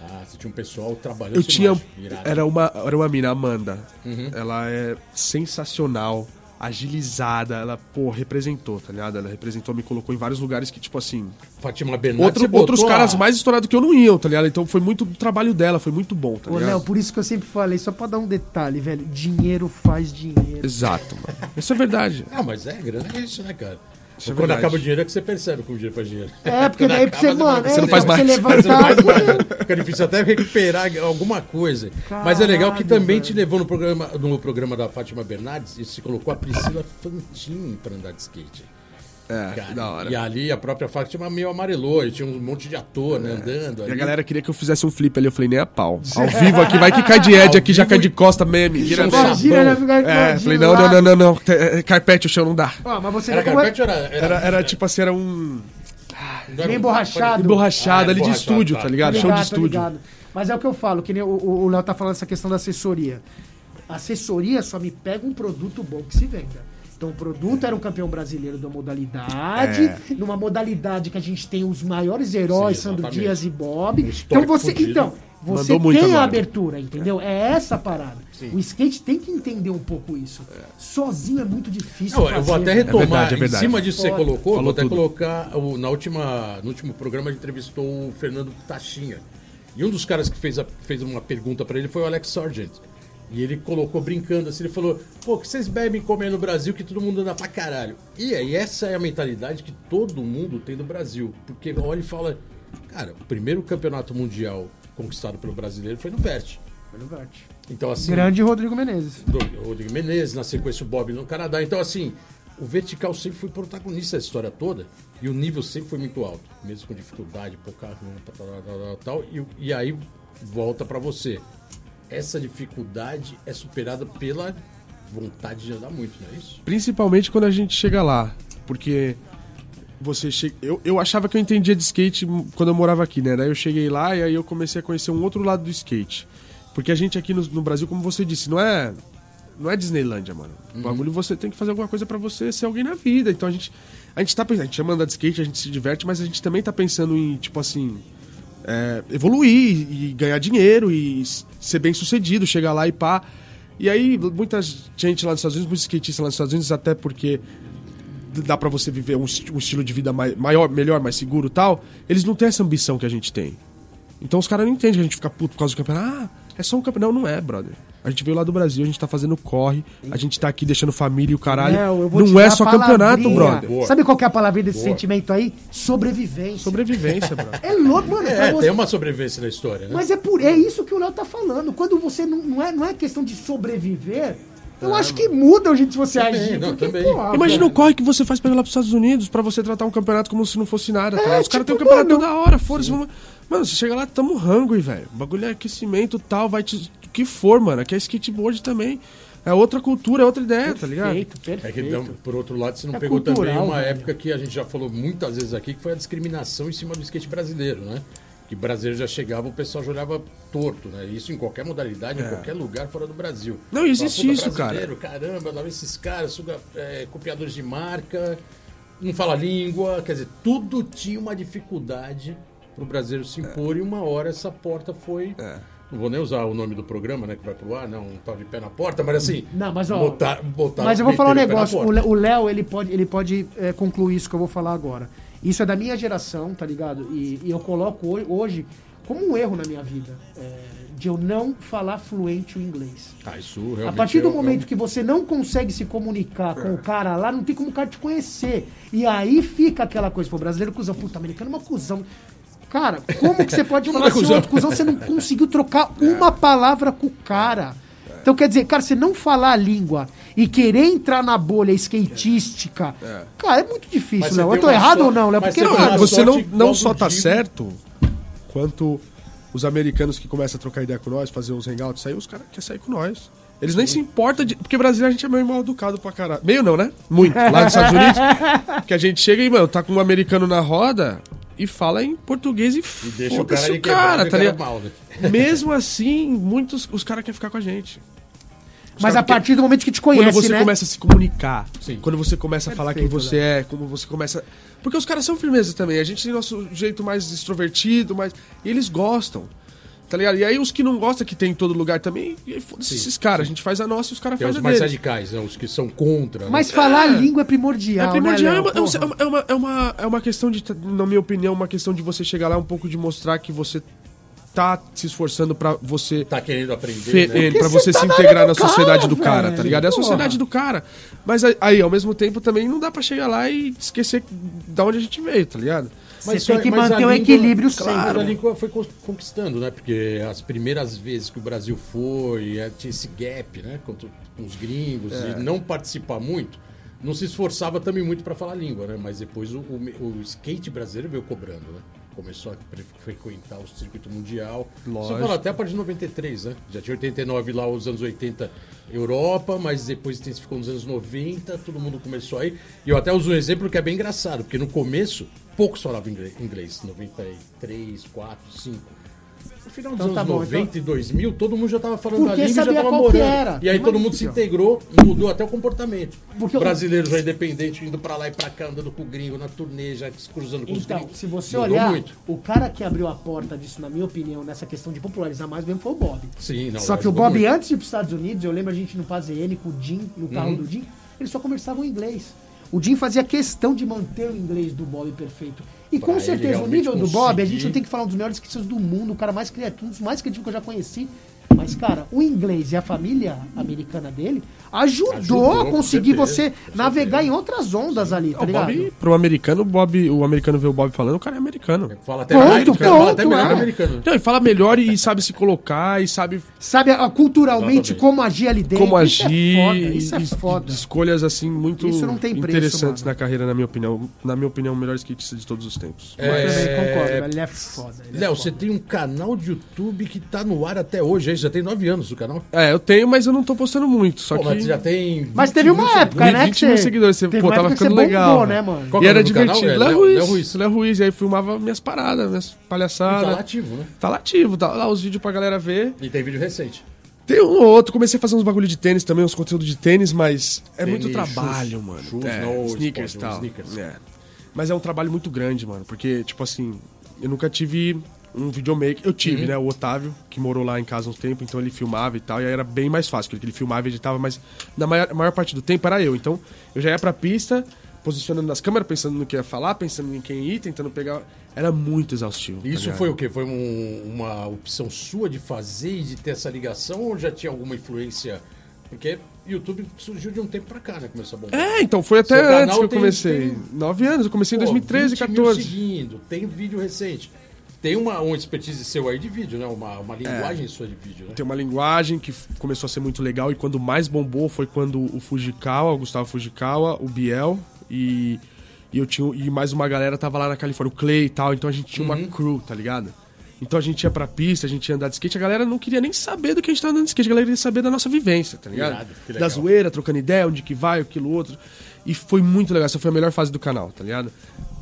Ah, você tinha um pessoal trabalhando. Eu tinha. imagem. Era uma, era uma mina, Amanda. Uhum. Ela é sensacional, agilizada, ela, pô, representou, tá ligado? Ela representou, me colocou em vários lugares que, tipo assim. Fátima Bernardes. Outro, botou outros caras mais estourados que eu não iam, tá ligado? Então foi muito do trabalho dela, foi muito bom, tá Ô, ligado? Léo, por isso que eu sempre falei, só pra dar um detalhe, velho. Dinheiro faz dinheiro. Exato, mano. Isso é verdade. Ah, mas é, grana é isso, né, cara? Isso é Quando verdade. acaba o dinheiro é que você percebe que o dinheiro faz dinheiro. É, porque Quando daí pra você, acaba, mano, você é, não faz você mais. Você não levantar. faz mais. Fica difícil até recuperar alguma coisa. Mas é legal que Caralho, também velho. te levou no programa, no programa da Fátima Bernardes e se colocou a Priscila Fantini pra andar de skate. É, Cara, da hora. E ali a própria Fátima meio amarelou, e tinha um monte de ator, né, andando. E a galera queria que eu fizesse um flip ali, eu falei, nem a pau. Ao vivo aqui, vai que cai de Ed aqui, já cai de costa. Imagina, né, ficar É, falei, não, não, não, não, não. é, Carpete, o chão não dá. Ó, mas você Era é- carpete ou era... Era, era tipo assim, era um. não era bem um- borrachado. Emborrachado Ah, ali de emborrachado, estúdio, tá. tá ligado? Show de estúdio. Mas é o que eu falo, que nem o- o o Léo tá falando essa questão da assessoria. A assessoria só me pega um produto bom que se venda. Então o produto era um campeão brasileiro da modalidade, É. numa modalidade que a gente tem os maiores heróis, Sim, Sandro. Dias e Bob. Um então você, então, você Mandou tem a abertura, entendeu? É essa a parada. O skate tem que entender um pouco isso. Sozinho é muito difícil. Não, eu vou fazer, até velho. retomar, verdade, é em verdade. cima disso que você colocou, Falou vou até tudo. colocar, o- na última, no último programa a gente entrevistou o Fernando Tachinha, e um dos caras que fez, a- fez uma pergunta pra ele foi o Alex Sargent, e ele colocou brincando assim, ele falou, pô, que vocês bebem e comem no Brasil que todo mundo anda pra caralho. E aí essa é a mentalidade que todo mundo tem do Brasil, porque olha e fala, cara, o primeiro campeonato mundial conquistado pelo brasileiro foi no Vert. Foi no Vert. Então, assim. Grande Rodrigo Menezes. do Rodrigo Menezes, na sequência o Bob no Canadá. Então, assim, o vertical sempre foi protagonista da história toda e o nível sempre foi muito alto, mesmo com dificuldade, pouca tal, tal, tal, tal, e, e aí volta pra você. Essa dificuldade é superada pela vontade de andar muito, não é isso? Principalmente quando a gente chega lá. Porque você chega. Eu, eu achava que eu entendia de skate quando eu morava aqui, né? Daí eu cheguei lá e aí eu comecei a conhecer um outro lado do skate. Porque a gente aqui no, no Brasil, como você disse, não é. Não é Disneylândia, mano. O bagulho você tem que fazer alguma coisa pra você ser alguém na vida. Então a gente. A gente tá pensando, a gente chama andar de skate, a gente se diverte, mas a gente também tá pensando em, tipo assim. É, evoluir e ganhar dinheiro e ser bem sucedido, chegar lá e pá. E aí, muita gente lá nos Estados Unidos, muitos skatistas lá nos Estados Unidos, até porque dá pra você viver um, um estilo de vida mai- maior, melhor, mais seguro tal, eles não têm essa ambição que a gente tem. Então os caras não entendem que a gente fica puto por causa do campeonato. Ah, é só um campeonato. Não, não é, brother. A gente veio lá do Brasil, a gente tá fazendo corre, a gente tá aqui deixando família e o caralho. Léo, eu vou te não é só campeonato, brother. Boa. Sabe qual que é a palavrinha desse Boa. sentimento aí? Sobrevivência. Sobrevivência, brother. É louco, mano. É, você- tem uma sobrevivência na história, né? Mas é por é isso que o Léo tá falando. Quando você não, não, é, não é questão de sobreviver, eu acho que muda o jeito de você Também, agir. não, porque, também. porra, Imagina o corre que você faz pra ir lá pros Estados Unidos pra você tratar um campeonato como se não fosse nada. tá? É, Os caras têm um tipo, campeonato mano- toda hora, foda-se. Mano, você chega lá, tamo hungry, velho. O bagulho é aquecimento tal, vai te. O que for, mano. Aqui é skateboard também. É outra cultura, é outra ideia, tá ligado? Perfeito, É que, perfeito. não, por outro lado, você não É pegou cultural, também uma velho. época que a gente já falou muitas vezes aqui, que foi a discriminação em cima do skate brasileiro, né? Que brasileiro já chegava, o pessoal já olhava torto, né? Isso em qualquer modalidade, em qualquer lugar fora do Brasil. É. Não, existe Fala, isso, "Puta, cara." Caramba, lá vem esses caras, suga, é, copiadores de marca, não fala língua, quer dizer, tudo tinha uma dificuldade pro brasileiro se impor e uma hora essa porta foi. É. Não vou nem usar o nome do programa, né, que vai pro ar, não, um tal de pé na porta, mas assim. Não, mas ó, botar, botar, Mas eu vou falar um o negócio. O O Léo, ele pode, ele pode é, concluir isso que eu vou falar agora. Isso é da minha geração, tá ligado? E, e eu coloco ho- hoje como um erro na minha vida. é, de eu não falar fluente o inglês. Ah, isso A realmente partir do é um- momento que você não consegue se comunicar com o cara lá, não tem como o cara te conhecer. E aí fica aquela coisa, pô, brasileiro cuzão, puta, americano é uma cuzão. Cara, como que você pode falar assim, cuzão. outro cuzão, você não conseguiu trocar uma palavra com o cara? Então quer dizer, cara, você não falar a língua e querer entrar na bolha skatística, cara, é muito difícil, você Léo. Eu tô errado sorte- ou não, Léo? Porque você Não, tem mano, você não, sorte não só tá Digo. certo, quanto os americanos que começam a trocar ideia com nós, fazer uns hangouts, aí os caras querem sair com nós. Eles nem se importam de. Porque brasileiro a gente é meio mal educado pra caralho. Meio não, né? Muito. Lá nos Estados Unidos. Que a gente chega e, mano, tá com um americano na roda e fala em português e, E deixa o cara, o cara, tá e o ligado? cara mal, né? Mesmo assim, muitos. Os caras querem ficar com a gente. Os mas a partir do momento que te quando conhece, você né? começa a se comunicar, Sim. quando você começa a falar quem você é, como você começa. Porque os caras são firmeza também. A gente tem nosso jeito mais extrovertido, mais. E eles gostam. Tá ligado? E aí os que não gostam, que tem em todo lugar também, foda-se esses caras. A gente faz a nossa e os caras os fazem a mais deles. radicais, né? os que são contra. né? Mas falar a língua é primordial, É primordial, né, é, Léo? uma, é, Porra. uma, é, uma, é, uma, é uma questão de, na minha opinião, uma questão de você chegar lá um pouco de mostrar que você tá se esforçando pra você Tá querendo aprender, né? pra Porque você você se tá na integrar na do cara, sociedade do cara, tá velho. ligado? É a Porra. sociedade do cara. Mas aí- ao mesmo tempo, também não dá pra chegar lá e esquecer da onde a gente veio, tá ligado? Você só- tem que mas manter o língua- equilíbrio claro, sempre. A língua foi conquistando, né? Porque as primeiras vezes que o Brasil foi, eh, tinha esse gap, né? Com, os gringos, É. e não participar muito, não se esforçava também muito para falar a língua, né? Mas depois o, o- o skate brasileiro veio cobrando, né? Começou a fre- frequentar o circuito mundial. Lógico. Você fala até a partir de 93, né? Já tinha 89 lá, os anos 80, Europa, mas depois intensificou nos anos 90, todo mundo começou aí. E eu até uso um exemplo que é bem engraçado, porque no começo, poucos falavam ingle- inglês. 93, 4, 5. No final dos Então tá anos bom, 90 e 2000, todo mundo já estava falando Porque a língua e já estava morando. era. E aí Mas, todo mundo se integrou, mudou até o comportamento. Porque o o- brasileiro já independente, indo pra lá e pra cá, andando com o gringo na turnê, já se cruzando com os Então, gringos. se você Mudou olhar, muito. o cara que abriu a porta disso, na minha opinião, nessa questão de popularizar mais mesmo foi o Bob. Sim, não, Só que o Bob, muito. antes de ir para os Estados Unidos, eu lembro a gente no PAZN com o Jim, no carro Uhum. do Jim, eles só conversavam em inglês. O Jim fazia questão de manter o inglês do Bob perfeito. E com certeza, o nível do Bob, a gente conseguir. não tem que falar um dos melhores skatistas do mundo, o cara mais criativo, um dos mais criativos que eu já conheci. Mas, cara, o inglês e a família americana dele ajudou, Ajudou, a conseguir você navegar em outras ondas ali, tá O ligado? Bob, pro americano, o Bob, o americano vê o Bob falando, o cara é americano. Fala até Pronto, mais, o cara fala até melhor é. americano. Não, e fala melhor e sabe se colocar e sabe Sabe, a- culturalmente, Exatamente. como agir ali dentro. como isso agir. É foda, isso é foda. Escolhas assim muito Isso não tem preço, interessantes mano. na carreira, na minha opinião. Na minha opinião, o melhor skatista de todos os tempos. Eu também É, concordo. Ele é foda. ele é Léo, você tem um canal de YouTube que tá no ar até hoje, aí já tem nove anos o canal. É, eu tenho, mas eu não tô postando muito. Só Pô, que. mas já tem. Mas 20 teve uma época, né? 20 que mil seguidores, você- pô, tava ficando você legal, bombou, né, mano? Qual e é era nome do canal, divertido. velho? Léo Léo- Ruiz. Léo Ruiz. Léo Ruiz. E aí filmava minhas paradas, minhas E palhaçadas. tá lá ativo, né? Tá lá ativo, tá lá os vídeos pra galera ver. E tem vídeo recente. Tem um ou outro, comecei a fazer uns bagulho de tênis também, uns conteúdos de tênis, mas é Tênis, muito trabalho, shoes, mano. shoes, é, não, sneakers e esporte, tal. sneakers. É. Mas é um trabalho muito grande, mano, porque, tipo assim, eu nunca tive um videomaker. Eu Uhum. tive, né, o Otávio, que morou lá em casa uns tempo, então ele filmava e tal, e aí era bem mais fácil, porque ele filmava e editava, mas na maior, maior parte do tempo era eu. Então eu já ia pra pista, posicionando nas câmeras, pensando no que ia falar, pensando em quem ir, tentando pegar. Era muito exaustivo. tá Isso foi o quê? Foi um- uma opção sua de fazer e de ter essa ligação ou já tinha alguma influência? Porque YouTube surgiu de um tempo pra cá, né? Começou a bombar. É, então, foi até Seu antes que eu comecei. tem- Nove anos, eu comecei em Pô, 2013, 20 mil 14. seguindo, tem vídeo recente. Tem uma, uma expertise seu aí de vídeo, né? Uma, uma linguagem sua de vídeo, né? Tem uma linguagem que começou a ser muito legal e quando mais bombou foi quando o Fujikawa, o Gustavo Fujikawa, o Biel e, e eu tinha e mais uma galera tava lá na Califórnia, o Clay e tal, então a gente tinha Uhum. uma crew, tá ligado? Então a gente ia pra pista, a gente ia andar de skate, a galera não queria nem saber do que a gente tava andando de skate, a galera queria saber da nossa vivência, tá ligado? Irado, da zoeira, trocando ideia, onde que vai, aquilo outro. E foi muito legal, essa foi a melhor fase do canal, tá ligado?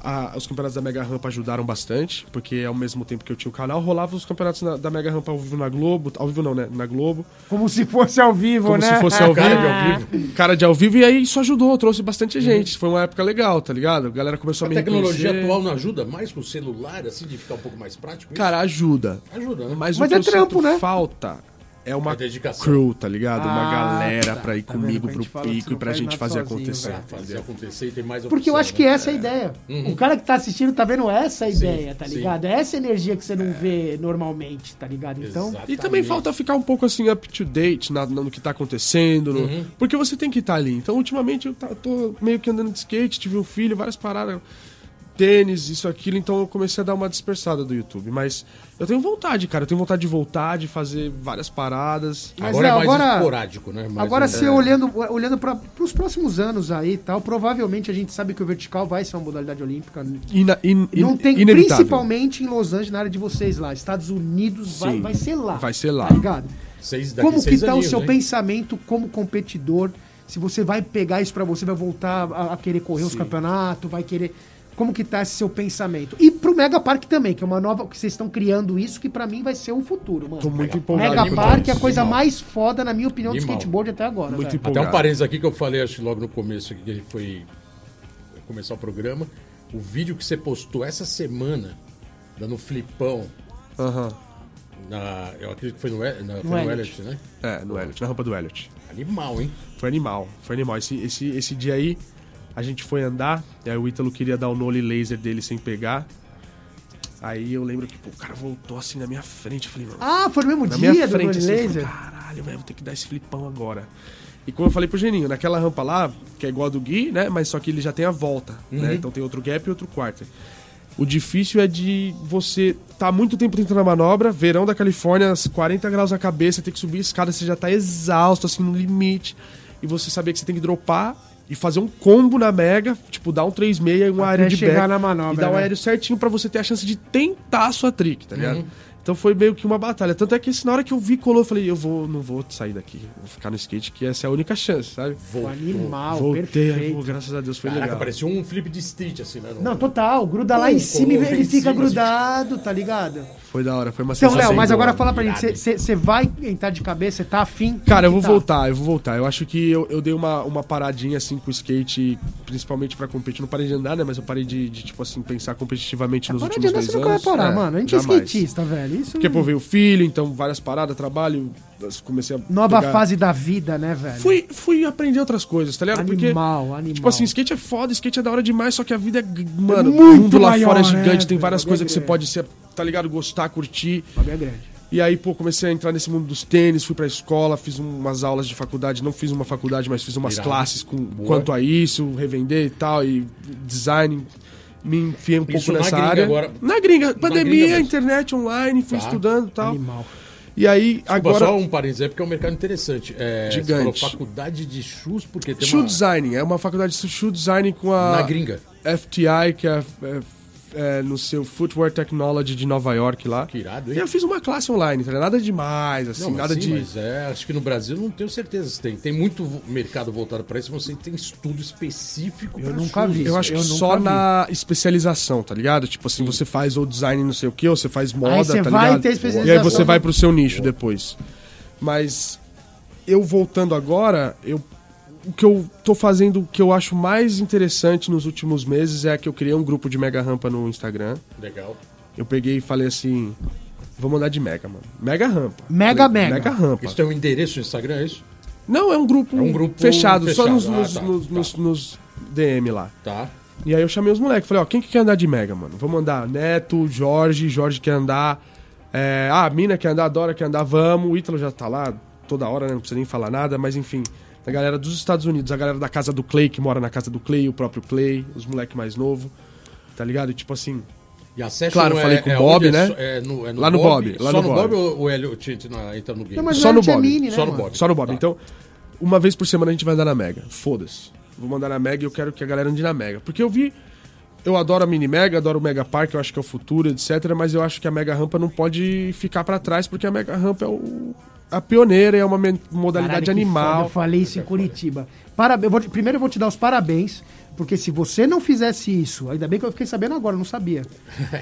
A- os campeonatos da Mega Rampa ajudaram bastante, porque ao mesmo tempo que eu tinha o canal, rolava os campeonatos na- da Mega Rampa ao vivo na Globo, ao vivo não, né? Na Globo. Como se fosse ao vivo, Como né? se fosse ao Cara vivo. de ao vivo. Cara de ao vivo, e aí isso ajudou, trouxe bastante gente. Foi uma época legal, tá ligado? A galera começou a, A me tecnologia reconhecer. atual não ajuda mais com o celular, assim, de ficar um pouco mais prático? isso? Cara, ajuda. ajuda, né? Mas, Mas é trampo, né? falta é uma É dedicação. crew, tá ligado? uma Ah, galera tá. pra ir Tá comigo pro pico e pra gente fazer sozinho, acontecer. fazer acontecer e tem mais Porque eu opção, acho que né? essa é a ideia. O cara que tá assistindo tá vendo essa ideia, tá sim. ligado? É essa energia que você não vê normalmente, tá ligado? Então, Exatamente. E também falta ficar um pouco assim up to date na- no que tá acontecendo. no- Uhum. Porque você tem que estar ali. Então, ultimamente, eu tá- tô meio que andando de skate, tive um filho, várias paradas, tênis, isso, aquilo. Então, eu comecei a dar uma dispersada do YouTube. Mas eu tenho vontade, cara. Eu tenho vontade de voltar, de fazer várias paradas. Mas, Agora é mais agora- esporádico, né? Mais agora um- você olhando, olhando para os próximos anos aí e tal, provavelmente a gente sabe que o vertical vai ser uma modalidade olímpica. Ina, in, in- Não tem, inevitável. principalmente em Los Angeles, na área de vocês lá. Estados Unidos vai, vai ser lá. vai ser lá. Tá ligado? Seis, daqui Como que seis tá o seu hein? pensamento como competidor? Se você vai pegar isso pra você, vai voltar a, a querer correr os Sim. campeonatos, vai querer. Como que tá esse seu pensamento? E pro Mega Park também, que é uma nova. que vocês estão criando isso, que pra mim vai ser o futuro, mano. Tô muito Mega empolgado. Mega Park é a coisa animal. mais foda, na minha opinião, do Animal. skateboard até agora. Muito velho. empolgado. Até um parênteses aqui que eu falei, acho que logo no começo aqui, que ele foi começar o programa. O vídeo que você postou essa semana, dando flipão, Aham. na, eu acredito que foi no, na, foi No no Elliot. Elliot, né? É, no Elliot, na rampa do Elliot. Animal, hein? Foi animal, foi animal. Esse, esse, esse dia aí, a gente foi andar, e aí o Ítalo queria dar o nole laser dele sem pegar. Aí eu lembro que pô, o cara voltou assim na minha frente. Eu falei, mano, Ah, foi no mesmo na dia minha do frente, assim, Laser? falei, caralho, velho, vou ter que dar esse flipão agora. E como eu falei pro Geninho, naquela rampa lá, que é igual a do Gui, né? Mas só que ele já tem a volta, né? Então tem outro gap e outro quarter. O difícil é de você tá muito tempo tentando a manobra, verão da Califórnia, 40 graus na cabeça, tem que subir a escada, você já tá exausto, assim, no limite. E você saber que você tem que dropar e fazer um combo na mega, tipo, dar um 3,6 e um aéreo de chegar back. na manobra, E dar o né? aéreo certinho pra você ter a chance de tentar a sua trick, tá ligado? Então foi meio que uma batalha. Tanto é que assim, na hora que eu vi colou, eu falei, eu vou, não vou sair daqui, vou ficar no skate, que essa é a única chance, sabe? Voltou. Animal, Voltei, perfeito. pô, graças a Deus foi Caraca, legal. parecia um flip de street, assim, né? Não, total. Gruda lá em cima e ele fica cima, assim. grudado, tá ligado? Foi da hora, foi uma Então, Léo, mas agora fala pra irado, gente, você vai entrar de cabeça, você tá afim? Cara, eu vou tá? voltar, eu vou voltar. Eu acho que eu, eu dei uma, uma paradinha assim com o skate, principalmente pra competir. Não parei de andar, né? Mas eu parei de, de, tipo assim, pensar competitivamente nos Para de últimos andar, dois você nunca vai anos. parar, É, mano. A gente é jamais. skatista, velho. Isso Porque, pô, veio o filho, então várias paradas, trabalho, comecei a Nova pegar- fase da vida, né, velho? Fui, fui aprender outras coisas, tá ligado? Porque, Animal, animal. tipo assim, skate é foda, skate é da hora demais, só que a vida é, g- mano, o muito mundo lá maior, fora é né, gigante, tem velho? várias O coisas é que você pode ser, tá ligado, gostar, curtir. O bagulho é grande. E aí, pô, comecei a entrar nesse mundo dos tênis, fui pra escola, fiz umas aulas de faculdade, não fiz uma faculdade, mas fiz umas Irado. classes com Boa. quanto a isso, revender e tal, e design. Me enfiei um pouco Isso na nessa área. agora. Na gringa, pandemia, mesmo. internet online, fui Tá. estudando e tal. Animal. E aí, Desculpa, agora. só um parênteses aí, porque é um mercado interessante. É, Gigante. Faculdade de shoes, porque tem Shoe uma... design, é uma faculdade de shoe design com a. Na gringa. FTI, que é, é- é no seu Footwear Technology de Nova York lá. Que irado, E hein? eu fiz uma classe online, tá? Nada demais, assim, Não, nada sim, de. mas é, acho que no Brasil não tenho certeza se tem. Tem muito mercado voltado para isso, você tem estudo específico Eu nunca shoes. vi. Eu acho que Eu nunca só vi. na especialização, tá ligado? Tipo assim, você faz ou design não sei o que, ou você faz moda, você tá vai ligado? ter E especialização. aí você vai pro seu nicho depois. Mas eu voltando agora, eu o que eu tô fazendo, o que eu acho mais interessante nos últimos meses é que eu criei um grupo de mega rampa no Instagram. Legal. Eu peguei e falei assim, vou mandar de mega, mano. Mega rampa. Mega, Falei, mega. Mega rampa. Isso tem um endereço no Instagram, é isso? Não, é um grupo, É um grupo fechado, só fechado. nos, Ah, nos, tá, nos- tá. nos- nos DM lá. Tá. E aí eu chamei os moleques, falei, ó, quem que quer andar de Mega, mano? Vamos andar. Neto, Jorge, Jorge quer andar. É, ah, a Mina quer andar, a Dora quer andar, vamos. O Ítalo já tá lá toda hora, né? Não precisa nem falar nada, mas enfim. A galera dos Estados Unidos, a galera da casa do Clay, que mora na casa do Clay, o próprio Clay, os moleques mais novos. Tá ligado? E tipo assim. E a session Claro, eu é, falei com o é Bob? É né? É no, é no Lá no Bob, lá Só no no Bob. Bob ou o Hélio entra no game? Não, mas Só no Elliot é Bob. mini, né, Só no? Bob. Só no Bob. Tá. Então, uma vez por semana a gente vai andar na Mega. Foda-se. Vou mandar na Mega e eu quero que a galera ande na Mega. Porque eu vi. Eu adoro a Mini Mega, adoro o Mega Park, eu acho que é o futuro, etc. Mas eu acho que a Mega Rampa não pode ficar pra trás, porque a Mega Rampa é o- a pioneira, é uma modalidade Caralho, que foda, animal. Eu falei isso em Curitiba. Parabéns, primeiro eu vou te dar os parabéns, porque se você não fizesse isso, ainda bem que eu fiquei sabendo agora, eu não sabia.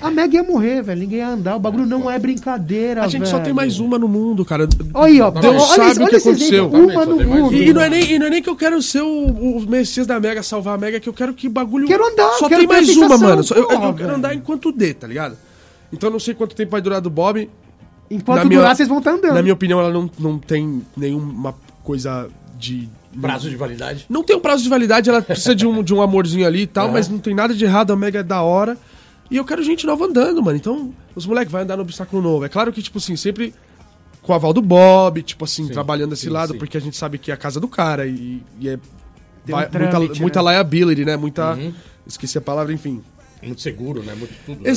A Meg ia morrer, velho. Ninguém ia andar. O bagulho não é brincadeira. A gente só tem velho. mais uma no mundo, cara. Olha aí, ó. Deus olha sabe esse- o olha que aconteceu. exemplo, Uma Só no tem mais mundo. E, e não é nem, e não é nem que eu quero ser o, o Messias da Mega, salvar a Mega, que eu quero que o bagulho. Quero andar, Só quero tem mais uma, mano. Só- eu, eu quero velho. andar enquanto dê, tá ligado? Então eu não sei quanto tempo vai durar do Bob. Enquanto Na minha- durar, vocês vão estar andando. Na minha opinião, ela não, não tem nenhuma coisa de. Prazo de validade. Não tem um prazo de validade, ela precisa de um, de um amorzinho ali e tal, É. mas não tem nada de errado, a Mega é da hora. E eu quero gente nova andando, mano. Então, os moleques vão andar no obstáculo novo. É claro que, tipo assim, sempre com o aval do Bob, tipo assim, Sim, trabalhando esse sim, lado, sim. porque a gente sabe que é a casa do cara e, e é Tem um vai- trâmite, muita, muita né? liability, né? Muita. Uhum. Esqueci a palavra, enfim. Muito seguro, né? Muito tudo. né?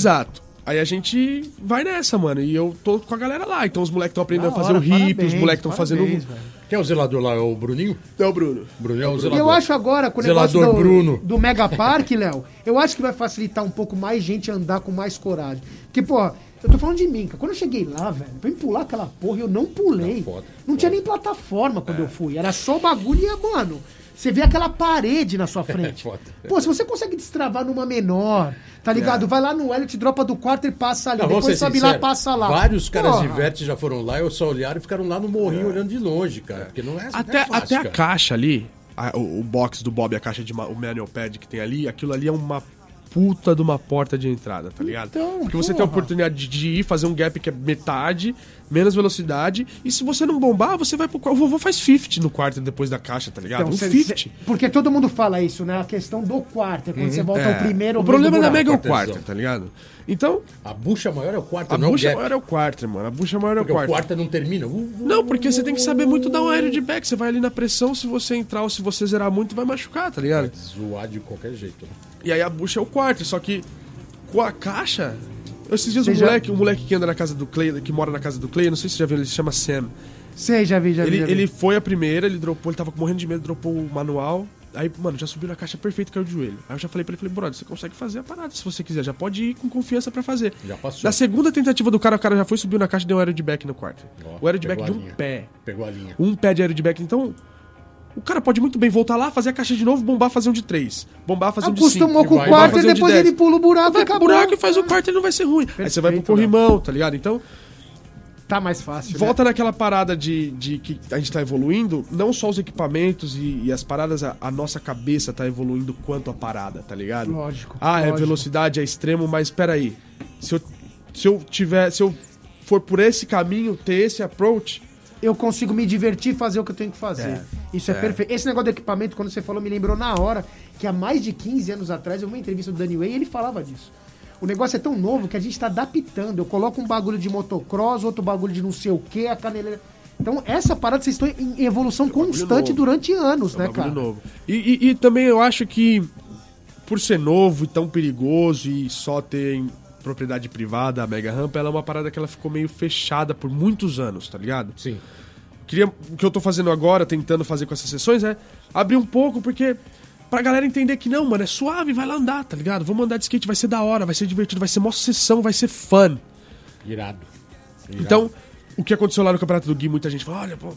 Aí a gente vai nessa, mano. E eu tô com a galera lá. Então os moleques estão aprendendo Da a fazer hora, o hip, os parabéns, moleques estão fazendo. parabéns, velho. Quem é o zelador lá? É o Bruninho? É o Bruno. Bruninho é o E zelador. eu acho agora, com o Zelador negócio do, Bruno. do Mega Park, Léo, eu acho que vai facilitar um pouco mais gente andar com mais coragem. Porque, pô, eu tô falando de mim, cara. Quando eu cheguei lá, velho, pra eu pular aquela porra, eu não pulei. Não, foda, não tinha foda. nem plataforma quando eu fui. Era só o bagulho e, mano, você vê aquela parede na sua frente. foda. Pô, se você consegue destravar numa menor, tá ligado? Vai lá no Elliot, dropa do quarto e passa ali. Não, Depois ser sobe lá, passa lá. Vários caras Porra. de vértice já foram lá, eu só olharam e ficaram lá no morrinho olhando de longe, cara. Porque não é, não Até, é fácil, até a caixa ali, a- o, o box do Bob, a caixa de o manual pad que tem ali, aquilo ali é uma puta de uma porta de entrada, tá ligado? Então, Porque você tem a oportunidade de ir fazer um gap que é metade, menos velocidade, e se você não bombar, você vai pro quarto. O vovô faz 50 no quarto depois da caixa, tá ligado? Então, um cê- 50. cê- porque todo mundo fala isso, né? A questão do quarto. É quando você volta É. ao primeiro o problema da Mega é o quarto, tá ligado? Então, A bucha maior é o quarto, a não bucha o gap. maior é o quarto, mano. A bucha maior é o Porque o quarto. quarto não termina. Uh, uh, Não, porque você tem que saber muito dar um aéreo de back. Você vai ali na pressão, se você entrar ou se você zerar muito, vai machucar, tá ligado? Zoar de qualquer jeito. E aí a bucha é o quarto, só que com a caixa. Esses dias um já- moleque, um moleque que anda na casa do Clay, que mora na casa do Clay, não sei se você já viu, ele se chama Sam. Sei, já vi, já vi. Ele, já vi. ele foi a primeira, ele dropou, ele tava morrendo de medo, dropou o manual. Aí, mano, já subiu na caixa perfeito, caiu de joelho. Aí eu já falei pra ele, falei, brother, você consegue fazer a parada se você quiser, já pode ir com confiança pra fazer. Já passou. Na segunda tentativa do cara, o cara já foi, subiu na caixa e deu um aero de back no quarto. Ó, o aero de back de um linha. pé. Pegou a linha. Um pé de aero de back. Então, o cara pode muito bem voltar lá, fazer a caixa de novo, bombar, fazer um de três. Bombar, fazer um de cinco. Acostumou com o quarto e um de depois 10. ele pula o buraco e Vai pro acabou. buraco e faz o quarto, ele não vai ser ruim. Aí você vai pro Perfeito, corrimão, tá ligado? Então, Tá mais fácil. né? volta naquela parada de, de que a gente tá evoluindo, não só os equipamentos e, e as paradas, a, a nossa cabeça tá evoluindo quanto a parada, tá ligado? Lógico, Ah, é lógico. velocidade, é extremo, mas peraí. Se eu, se eu tiver. Se eu for por esse caminho, ter esse approach. Eu consigo me divertir e fazer o que eu tenho que fazer. É, Isso é, é. perfeito. Esse negócio do equipamento, quando você falou, me lembrou na hora que há mais de 15 anos atrás eu vi uma entrevista do Danny Way e ele falava disso. O negócio é tão novo que a gente tá adaptando. Eu coloco um bagulho de motocross, outro bagulho de não sei o que, a caneleira. Então, essa parada vocês estão em evolução constante novo. durante anos, É né, cara? novo. E, e- e também eu acho que, por ser novo e tão perigoso e só ter propriedade privada a Mega Ramp, ela é uma parada que ela ficou meio fechada por muitos anos, tá ligado? Sim. Queria, o que eu tô fazendo agora, tentando fazer com essas sessões, é abrir um pouco, porque pra galera entender que não, mano, é suave, vai lá andar, tá ligado? Vamos andar de skate, vai ser da hora, vai ser divertido, vai ser mó sessão, vai ser fun. Irado. Irado. Então, o que aconteceu lá no Campeonato do Gui, muita gente falou, olha, pô,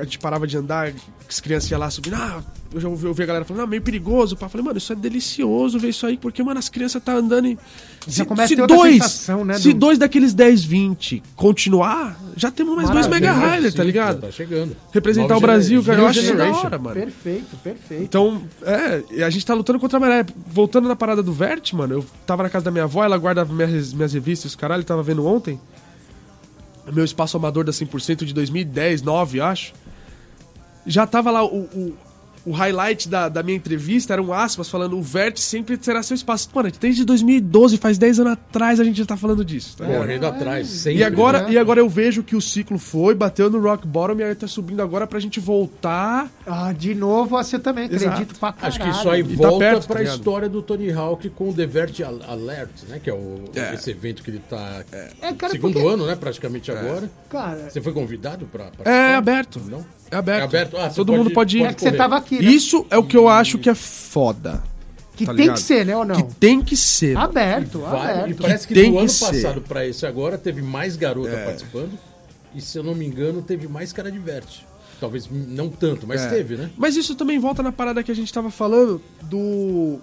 a gente parava de andar, as crianças iam lá subindo, ah, eu já ouvi, ouvi a galera falando, ah, meio perigoso, pá. Eu Falei, mano, isso é delicioso ver isso aí, porque, mano, as crianças tá andando e... Já começa a ter outra sensação, né, se do- dois daqueles 10, 20 continuar, já temos mais dois Maravilha, Mega Rider, tá ligado? Tá chegando. Representar Nova o Brasil, cara, eu acho isso da hora, mano. Perfeito, perfeito. Então, é, e a gente tá lutando contra a maré. Voltando na parada do Vert, mano, eu tava na casa da minha avó, ela guarda minhas, minhas revistas, caralho, tava vendo ontem. Meu espaço amador da 100% de 2010, 9, acho. Já tava lá o, o, o highlight da, da minha entrevista, eram aspas falando: o Vert sempre será seu espaço. Mano, desde 2012, faz 10 anos atrás a gente já tá falando disso. Tá? Correndo atrás, sempre. E agora, né? e agora eu vejo que o ciclo foi, bateu no rock bottom e aí tá subindo agora pra gente voltar. Ah, de novo, você também Exato. acredito pra caralho. Acho que isso aí E tá volta perto, tá pra ligado? história do Tony Hawk com o The Vert Al- Alert, né? Que é, o, É. esse evento que ele tá. É, cara, segundo porque- ano, né? Praticamente agora. Cara, Você foi convidado pra participar? É aberto. Não? É aberto. É aberto. Ah, Todo pode- mundo pode ir. é que você tava aqui, né? Isso é o que eu acho que é foda. que tá tem ligado? que ser, né, ou não? Que tem que ser. mano. Aberto, Vai, e aberto. parece que, tem do que ano ser. passado pra esse agora teve mais garota É. participando. E se eu não me engano, teve mais cara de verte. Talvez não tanto, mas É. teve, né? Mas isso também volta na parada que a gente tava falando do.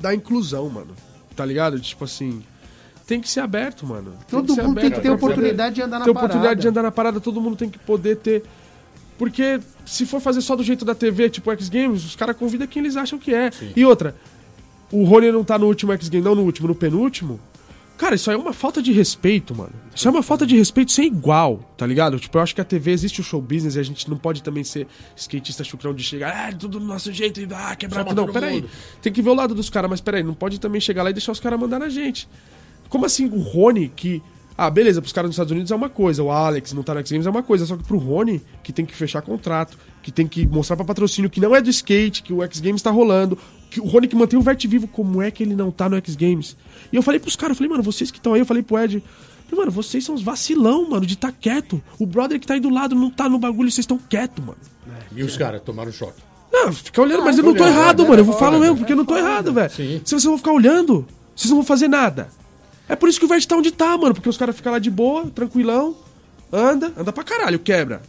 da inclusão, mano. Tá ligado? Tipo assim. Tem que ser aberto, mano. Todo mundo tem que ter pra oportunidade de andar na ter parada. oportunidade de andar na parada, todo mundo tem que poder ter. Porque se for fazer só do jeito da TV, tipo X Games, os caras convidam quem eles acham que é. E outra, o Rony não tá no último X Game, não no último, no penúltimo. Cara, isso aí é uma falta de respeito, mano. Isso é uma falta de respeito sem igual, tá ligado? Tipo, eu acho que a TV existe o show business e a gente não pode também ser skatista chucrão de chegar, ah, tudo do nosso jeito e ah, quebrar tudo. Não, peraí. Tem que ver o lado dos caras, mas peraí, não pode também chegar lá e deixar os caras mandar na gente. Como assim o Rony, que. Ah, beleza, pros caras dos Estados Unidos é uma coisa, o Alex não tá no X Games é uma coisa, só que pro Rony, que tem que fechar contrato, que tem que mostrar pra patrocínio que não é do skate, que o X Games tá rolando, que o Rony que mantém o Vert vivo, como é que ele não tá no X Games? E eu falei pros caras, eu falei, mano, vocês que estão aí, eu falei pro Ed, falei, mano, vocês são os vacilão, mano, de tá quieto. O brother que tá aí do lado não tá no bagulho, vocês estão quieto, mano. E os caras tomaram choque. Não, fica olhando, mas eu não tô olhando, errado, é mano. Eu falo é mesmo, porque eu não tô errado, velho. Se vocês vão ficar olhando, vocês não vão fazer nada. É por isso que o Vert tá onde tá, mano. Porque os caras ficam lá de boa, tranquilão, anda, anda pra caralho, quebra.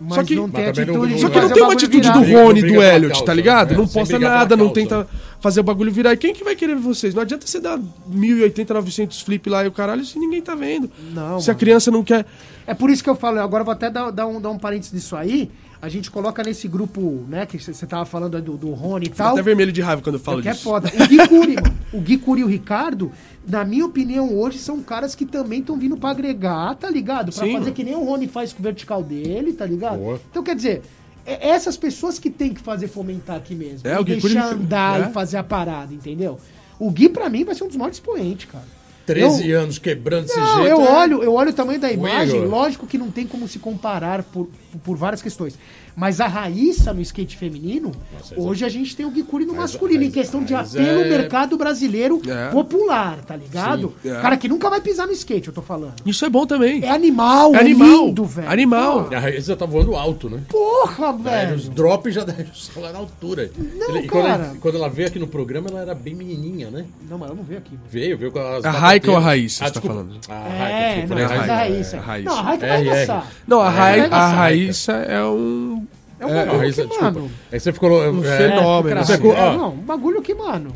Mas só que, não tem atitude não- só que não tem uma atitude virar. do Rony, briga do Elliot, tá ligado? né? Não posta nada, não tenta fazer o bagulho virar. E quem que vai querer ver vocês? Não adianta você dar 1080, 900 flip lá e o caralho se ninguém tá vendo. Não, se a mano. criança não quer. É por isso que eu falo, agora eu vou até dar, dar um, dar um parênteses disso aí. A gente coloca nesse grupo, né, que você tava falando aí do, do Rony e tal. até vermelho de raiva quando eu falo que é disso. foda. O Gui Curi, mano. O Gui Curi e o Ricardo, na minha opinião, hoje são caras que também estão vindo pra agregar, tá ligado? Pra Sim, fazer mano. que nem o Rony faz com o vertical dele, tá ligado? Boa. Então, quer dizer, é essas pessoas que tem que fazer fomentar aqui mesmo. É, e o Gui deixar Curi- andar é. e fazer a parada, entendeu? O Gui, pra mim, vai ser um dos maiores expoentes, cara. 13 Eu- anos quebrando desse Não, jeito. eu é- olho, eu olho o tamanho da imagem, Igor. lógico que não tem como se comparar por, por várias questões. Mas a Raíssa no skate feminino, Nossa, hoje a gente tem o Guicuri no Mas- masculino, em mas- questão de apelo é- mercado brasileiro É. popular, tá ligado? Sim, é. Cara que nunca vai pisar no skate, eu tô falando. Isso é bom também. É animal, É é, animal. lindo, velho. Animal. A Raíssa tá voando alto, né? Porra, É, velho. os drops já estar lá na altura. Não, e quando, cara. ela, quando ela veio aqui no programa, ela era bem menininha, né? Não, mas eu não veio aqui. velho. Veio, veio com as A Raika ou a. Raíssa, Ah, você tá desculpa. falando? A É, Raika, não, desculpa, mas falei a. Raíssa. é, Raíssa. Não, a Raíssa vai dançar. Não, a, É, a Raíssa é um. É um É, bagulho Raíssa, que, desculpa. mano... Aí você ficou. Um é, fenômeno, Você assim. ficou, É, não, um bagulho que, mano...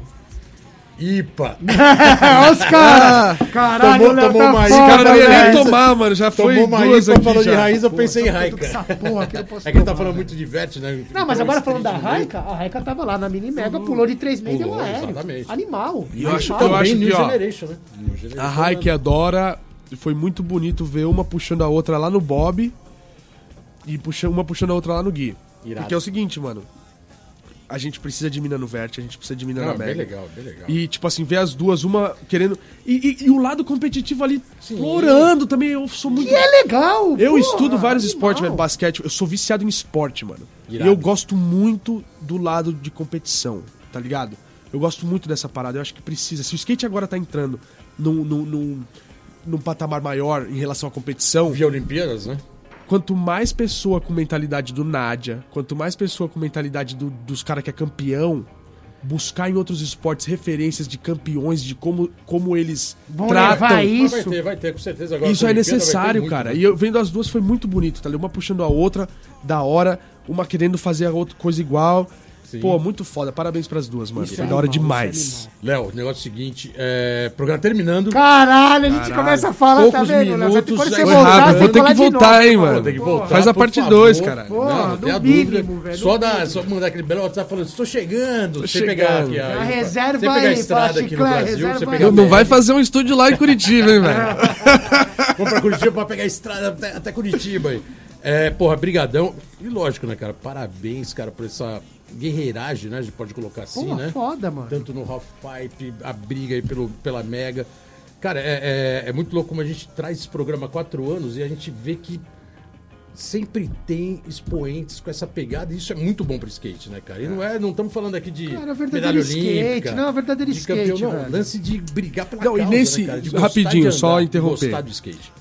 IPA. Olha os caras! Caralho, Tomou- o Léo tomou tá uma Esse cara não ia nem tomar, mano. Já foi Tomou uma duas IPA, aqui falou de já. raiz, eu pensei em Raika. Essa porra que eu posso É que ele tá falando muito de né? Não, mas agora falando da. Raika, a Raika tava lá na mini mega, pulou de 3 meses e deu aéreo. exatamente. Animal. E eu acho- animal. eu acho Também que, New ó, Generation, né? A Raik adora. Foi muito bonito ver uma puxando a outra lá no Bob e puxando, uma puxando a outra lá no Gui. Irado. Porque é o seguinte, mano. a gente precisa de mina no Vert, a gente precisa de mina Não, na bem Mega. legal, bem legal. E, tipo assim, ver as duas, uma querendo. E, e- e o lado competitivo ali explorando também. Eu sou muito. E é legal, Eu porra, estudo vários animal. esportes, velho. Basquete, eu sou viciado em esporte, mano. Irado. E eu gosto muito do lado de competição, tá ligado? Eu gosto muito dessa parada, eu acho que precisa. Se o skate agora tá entrando num, num, num, num patamar maior em relação à competição, Via Olimpíadas, né? Quanto mais pessoa com mentalidade do Nádia, quanto mais pessoa com mentalidade do- dos caras que é campeão, buscar em outros esportes referências de campeões, de como, como eles Vão tratam. isso. vai ter, vai ter, com certeza. Agora, Isso é necessário, cara. né? E eu vendo as duas foi muito bonito, tá? Uma puxando a outra, da hora, uma querendo fazer a outra coisa igual. Sim. Pô, muito foda. Parabéns pras duas, mano. Isso foi é da hora animal, demais. isso é Léo, o negócio é o seguinte: é, programa terminando. Caralho, a gente Caralho. começa a falar, tá Poucos vendo? Léo? minutos, já você foi voltar, vou ter que voltar, hein, mano. Tem que Pô, voltar, Faz a parte favor. dois, cara. Pô, não, no tem a dúvida. velho, Só, dá, só mandar aquele belo WhatsApp falando, estou chegando. Você pegar chegando. aqui, aí, reserva você pegar a aí, estrada aqui no Brasil, aí. Não, não a vai fazer um estúdio lá em Curitiba, hein, velho? Vamos pra Curitiba pra pegar a estrada até, até Curitiba aí. É, porra, brigadão. E lógico, né, cara? Parabéns, cara, por essa guerreiragem, né? A gente pode colocar assim, Pô, né? foda, mano. Tanto no Half Pipe, a briga aí pelo, pela Mega. Cara, é, é, é muito louco como a gente traz esse programa há quatro anos e a gente vê que sempre tem expoentes com essa pegada, e isso é muito bom pro skate, né, cara? E não é, não estamos falando aqui de Cara, é verdadeiro medalha skate, olímpica, não, é verdadeiro de skate, campeão, não, velho. lance de brigar pela Não, e causa, nesse- né, cara? De gostar rapidinho, de só andar, interromper.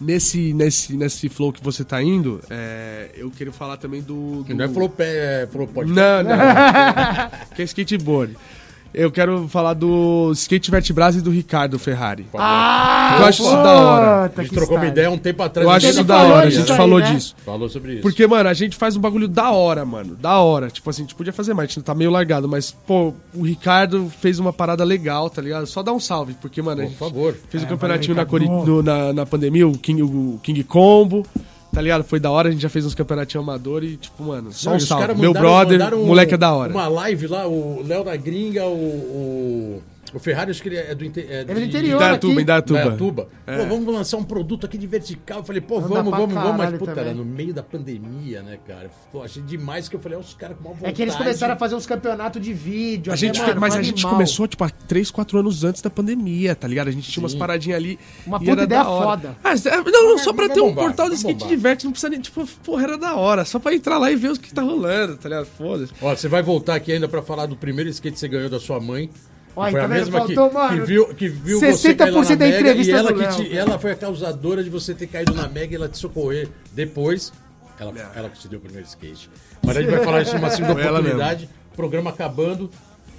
Nesse, nesse, nesse flow que você tá indo, é, eu quero falar também do. do... Não é falou pé, é, falou pode. Não, não. que é skateboard. Eu quero falar do Skate Vertebras e do Ricardo Ferrari. Ah, Eu acho isso da hora. A gente trocou uma ideia um tempo atrás. Eu acho a isso da hora, a gente aí, falou né? disso. Falou sobre isso. Porque, mano, a gente faz um bagulho da hora, mano. Da hora. Tipo assim, a gente podia fazer mais, a gente tá meio largado, mas, pô, o Ricardo fez uma parada legal, tá ligado? Só dá um salve, porque, mano, a Por gente favor. fez um É, campeonatinho valeu, na, no- na, na pandemia, o King, o King Combo, tá ligado? Foi da hora, a gente já fez uns campeonatinhos amador e, tipo, mano, só Não, um salve. Meu mandaram- brother, mandaram moleque é da hora. Uma live lá, o Léo da Gringa, o, o, o Ferrari, acho que ele é do, inte- é É do de- interior aqui. Indaiatuba. Indaiatuba. É. Pô, vamos lançar um produto aqui de vertical. Eu falei, pô, Anda vamos, vamos, vamos. Mas, puta, era no meio da pandemia, né, cara? Pô, achei demais que eu falei, ó, os caras com mal vontade. É que eles começaram a fazer uns campeonatos de vídeo. A até, gente, mano, mas a gente começou, tipo, há 3, 4 anos antes da pandemia, tá ligado? A gente tinha umas paradinhas ali. Uma puta ideia da hora. foda. Ah, é- não, não, só pra ter um bombar, portal de vai skate bombar. diverte, não precisa nem, tipo, porra, era da hora. Só pra entrar lá e ver o que tá rolando, tá ligado? Foda-se. Ó, você vai voltar aqui ainda pra falar do primeiro skate que você ganhou da sua mãe. Olha, foi tá a vendo? mesma que, Faltou, mano, que viu, que viu você 60% cair lá na da Mega entrevista e ela, do que Léo, te- ela foi a causadora de você ter caído na Mega e ela te socorrer depois. Ela, ela que te deu o primeiro skate. Mas a gente vai falar isso numa segunda oportunidade. Programa acabando.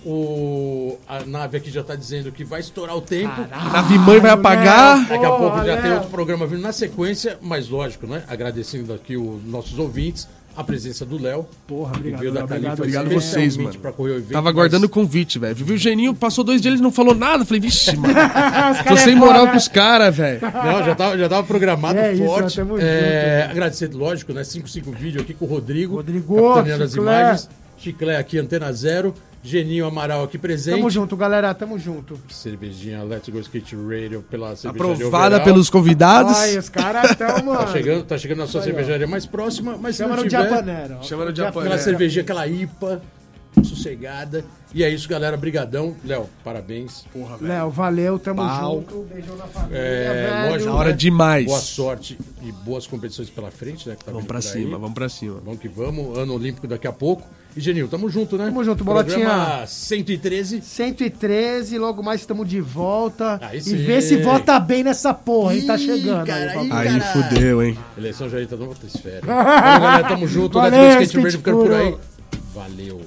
O, a nave aqui já tá dizendo que vai estourar o tempo. A mãe vai apagar. Daqui a Porra, pouco já tem outro programa vindo na sequência, mas lógico, né? Agradecendo aqui os nossos ouvintes, a presença do Léo. Porra, obrigado, veio da Califa obrigado, vocês, mano. pra correr o evento, Tava aguardando o convite, velho. Viu o Geninho, passou dois dias, ele não falou nada. Falei, vixe, mano. Tô caras sem é moral com os caras, velho. Não, já tava, já tava programado É isso, forte. tamo É, junto. agradecer, lógico, né? 55 vídeo aqui com o Rodrigo. Rodrigo, capitaneando as Chiclé. imagens. Chiclé aqui, Antena Zero. Geninho Amaral aqui presente. Tamo junto, galera. Tamo junto. Cervejinha Let's Go Skate Radio pela cervejaria Aprovada pelos convidados. Ai, os caras tão, mano. Tá chegando, tá chegando na sua cervejaria mais próxima, mas se Chama não no tiver, Japanera. ó. Chama no. Japanera. aquela cervejinha, aquela IPA sossegada. E é isso, galera. Brigadão. Léo, parabéns. Porra, velho. Léo, valeu, tamo Pau. junto. Beijão na família, É, velho. lógico, hora né? demais. Boa sorte e boas competições pela frente, né? que tá Vamos pra por aí. cima, vamos pra cima. Vamos que vamos. Ano Olímpico daqui a pouco. E Genil, tamo junto, né? Tamo junto, Programa Bolotinha. 113. 113, logo mais estamos de volta. Aí e sim. vê se vota bem nessa porra, hein? Tá Ih, chegando. cara, aí, aí- fudeu, hein? Eleição já tá numa outra esfera. Então, galera, tamo junto. Valeu, Go Skate Radio ficando por aí. Valeu.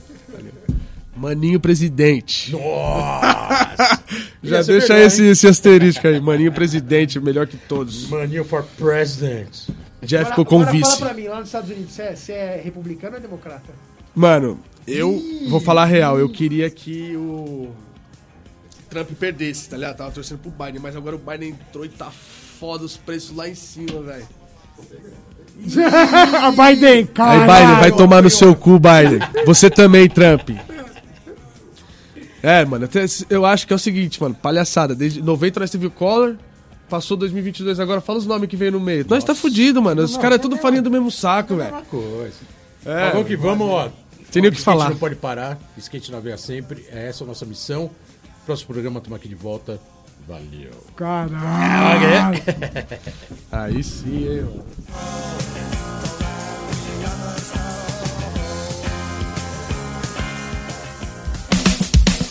Maninho presidente. Nossa! Já deixa melhor, esse, esse asterisco aí. Maninho presidente, melhor que todos. Maninho for president. Jeff ficou com agora vice. Fala pra mim, lá nos Estados Unidos, você é, você é republicano ou democrata? Mano, eu vou falar a real. Eu queria que o Trump perdesse, tá ligado? Tava torcendo pro Biden, mas agora o Biden entrou e tá foda os preços lá em cima, velho. Biden, Aí, cara. Biden, vai tomar no seu cu, Biden. Você também, Trump. É, mano, até- eu acho que é o seguinte, mano, palhaçada. Desde 90 nós teve o Collor, passou 2022 agora, fala os nomes que veio no meio. Nós tá fudido, mano. Os caras é tudo farinha do mesmo saco, velho. Uma coisa. É, vamos que vamos, ó. Tem nem o que falar. não pode parar, skate navegar sempre, é essa a nossa missão. Próximo programa, estamos aqui de volta. Valeu. Caralho. Aí sim, hein, mano.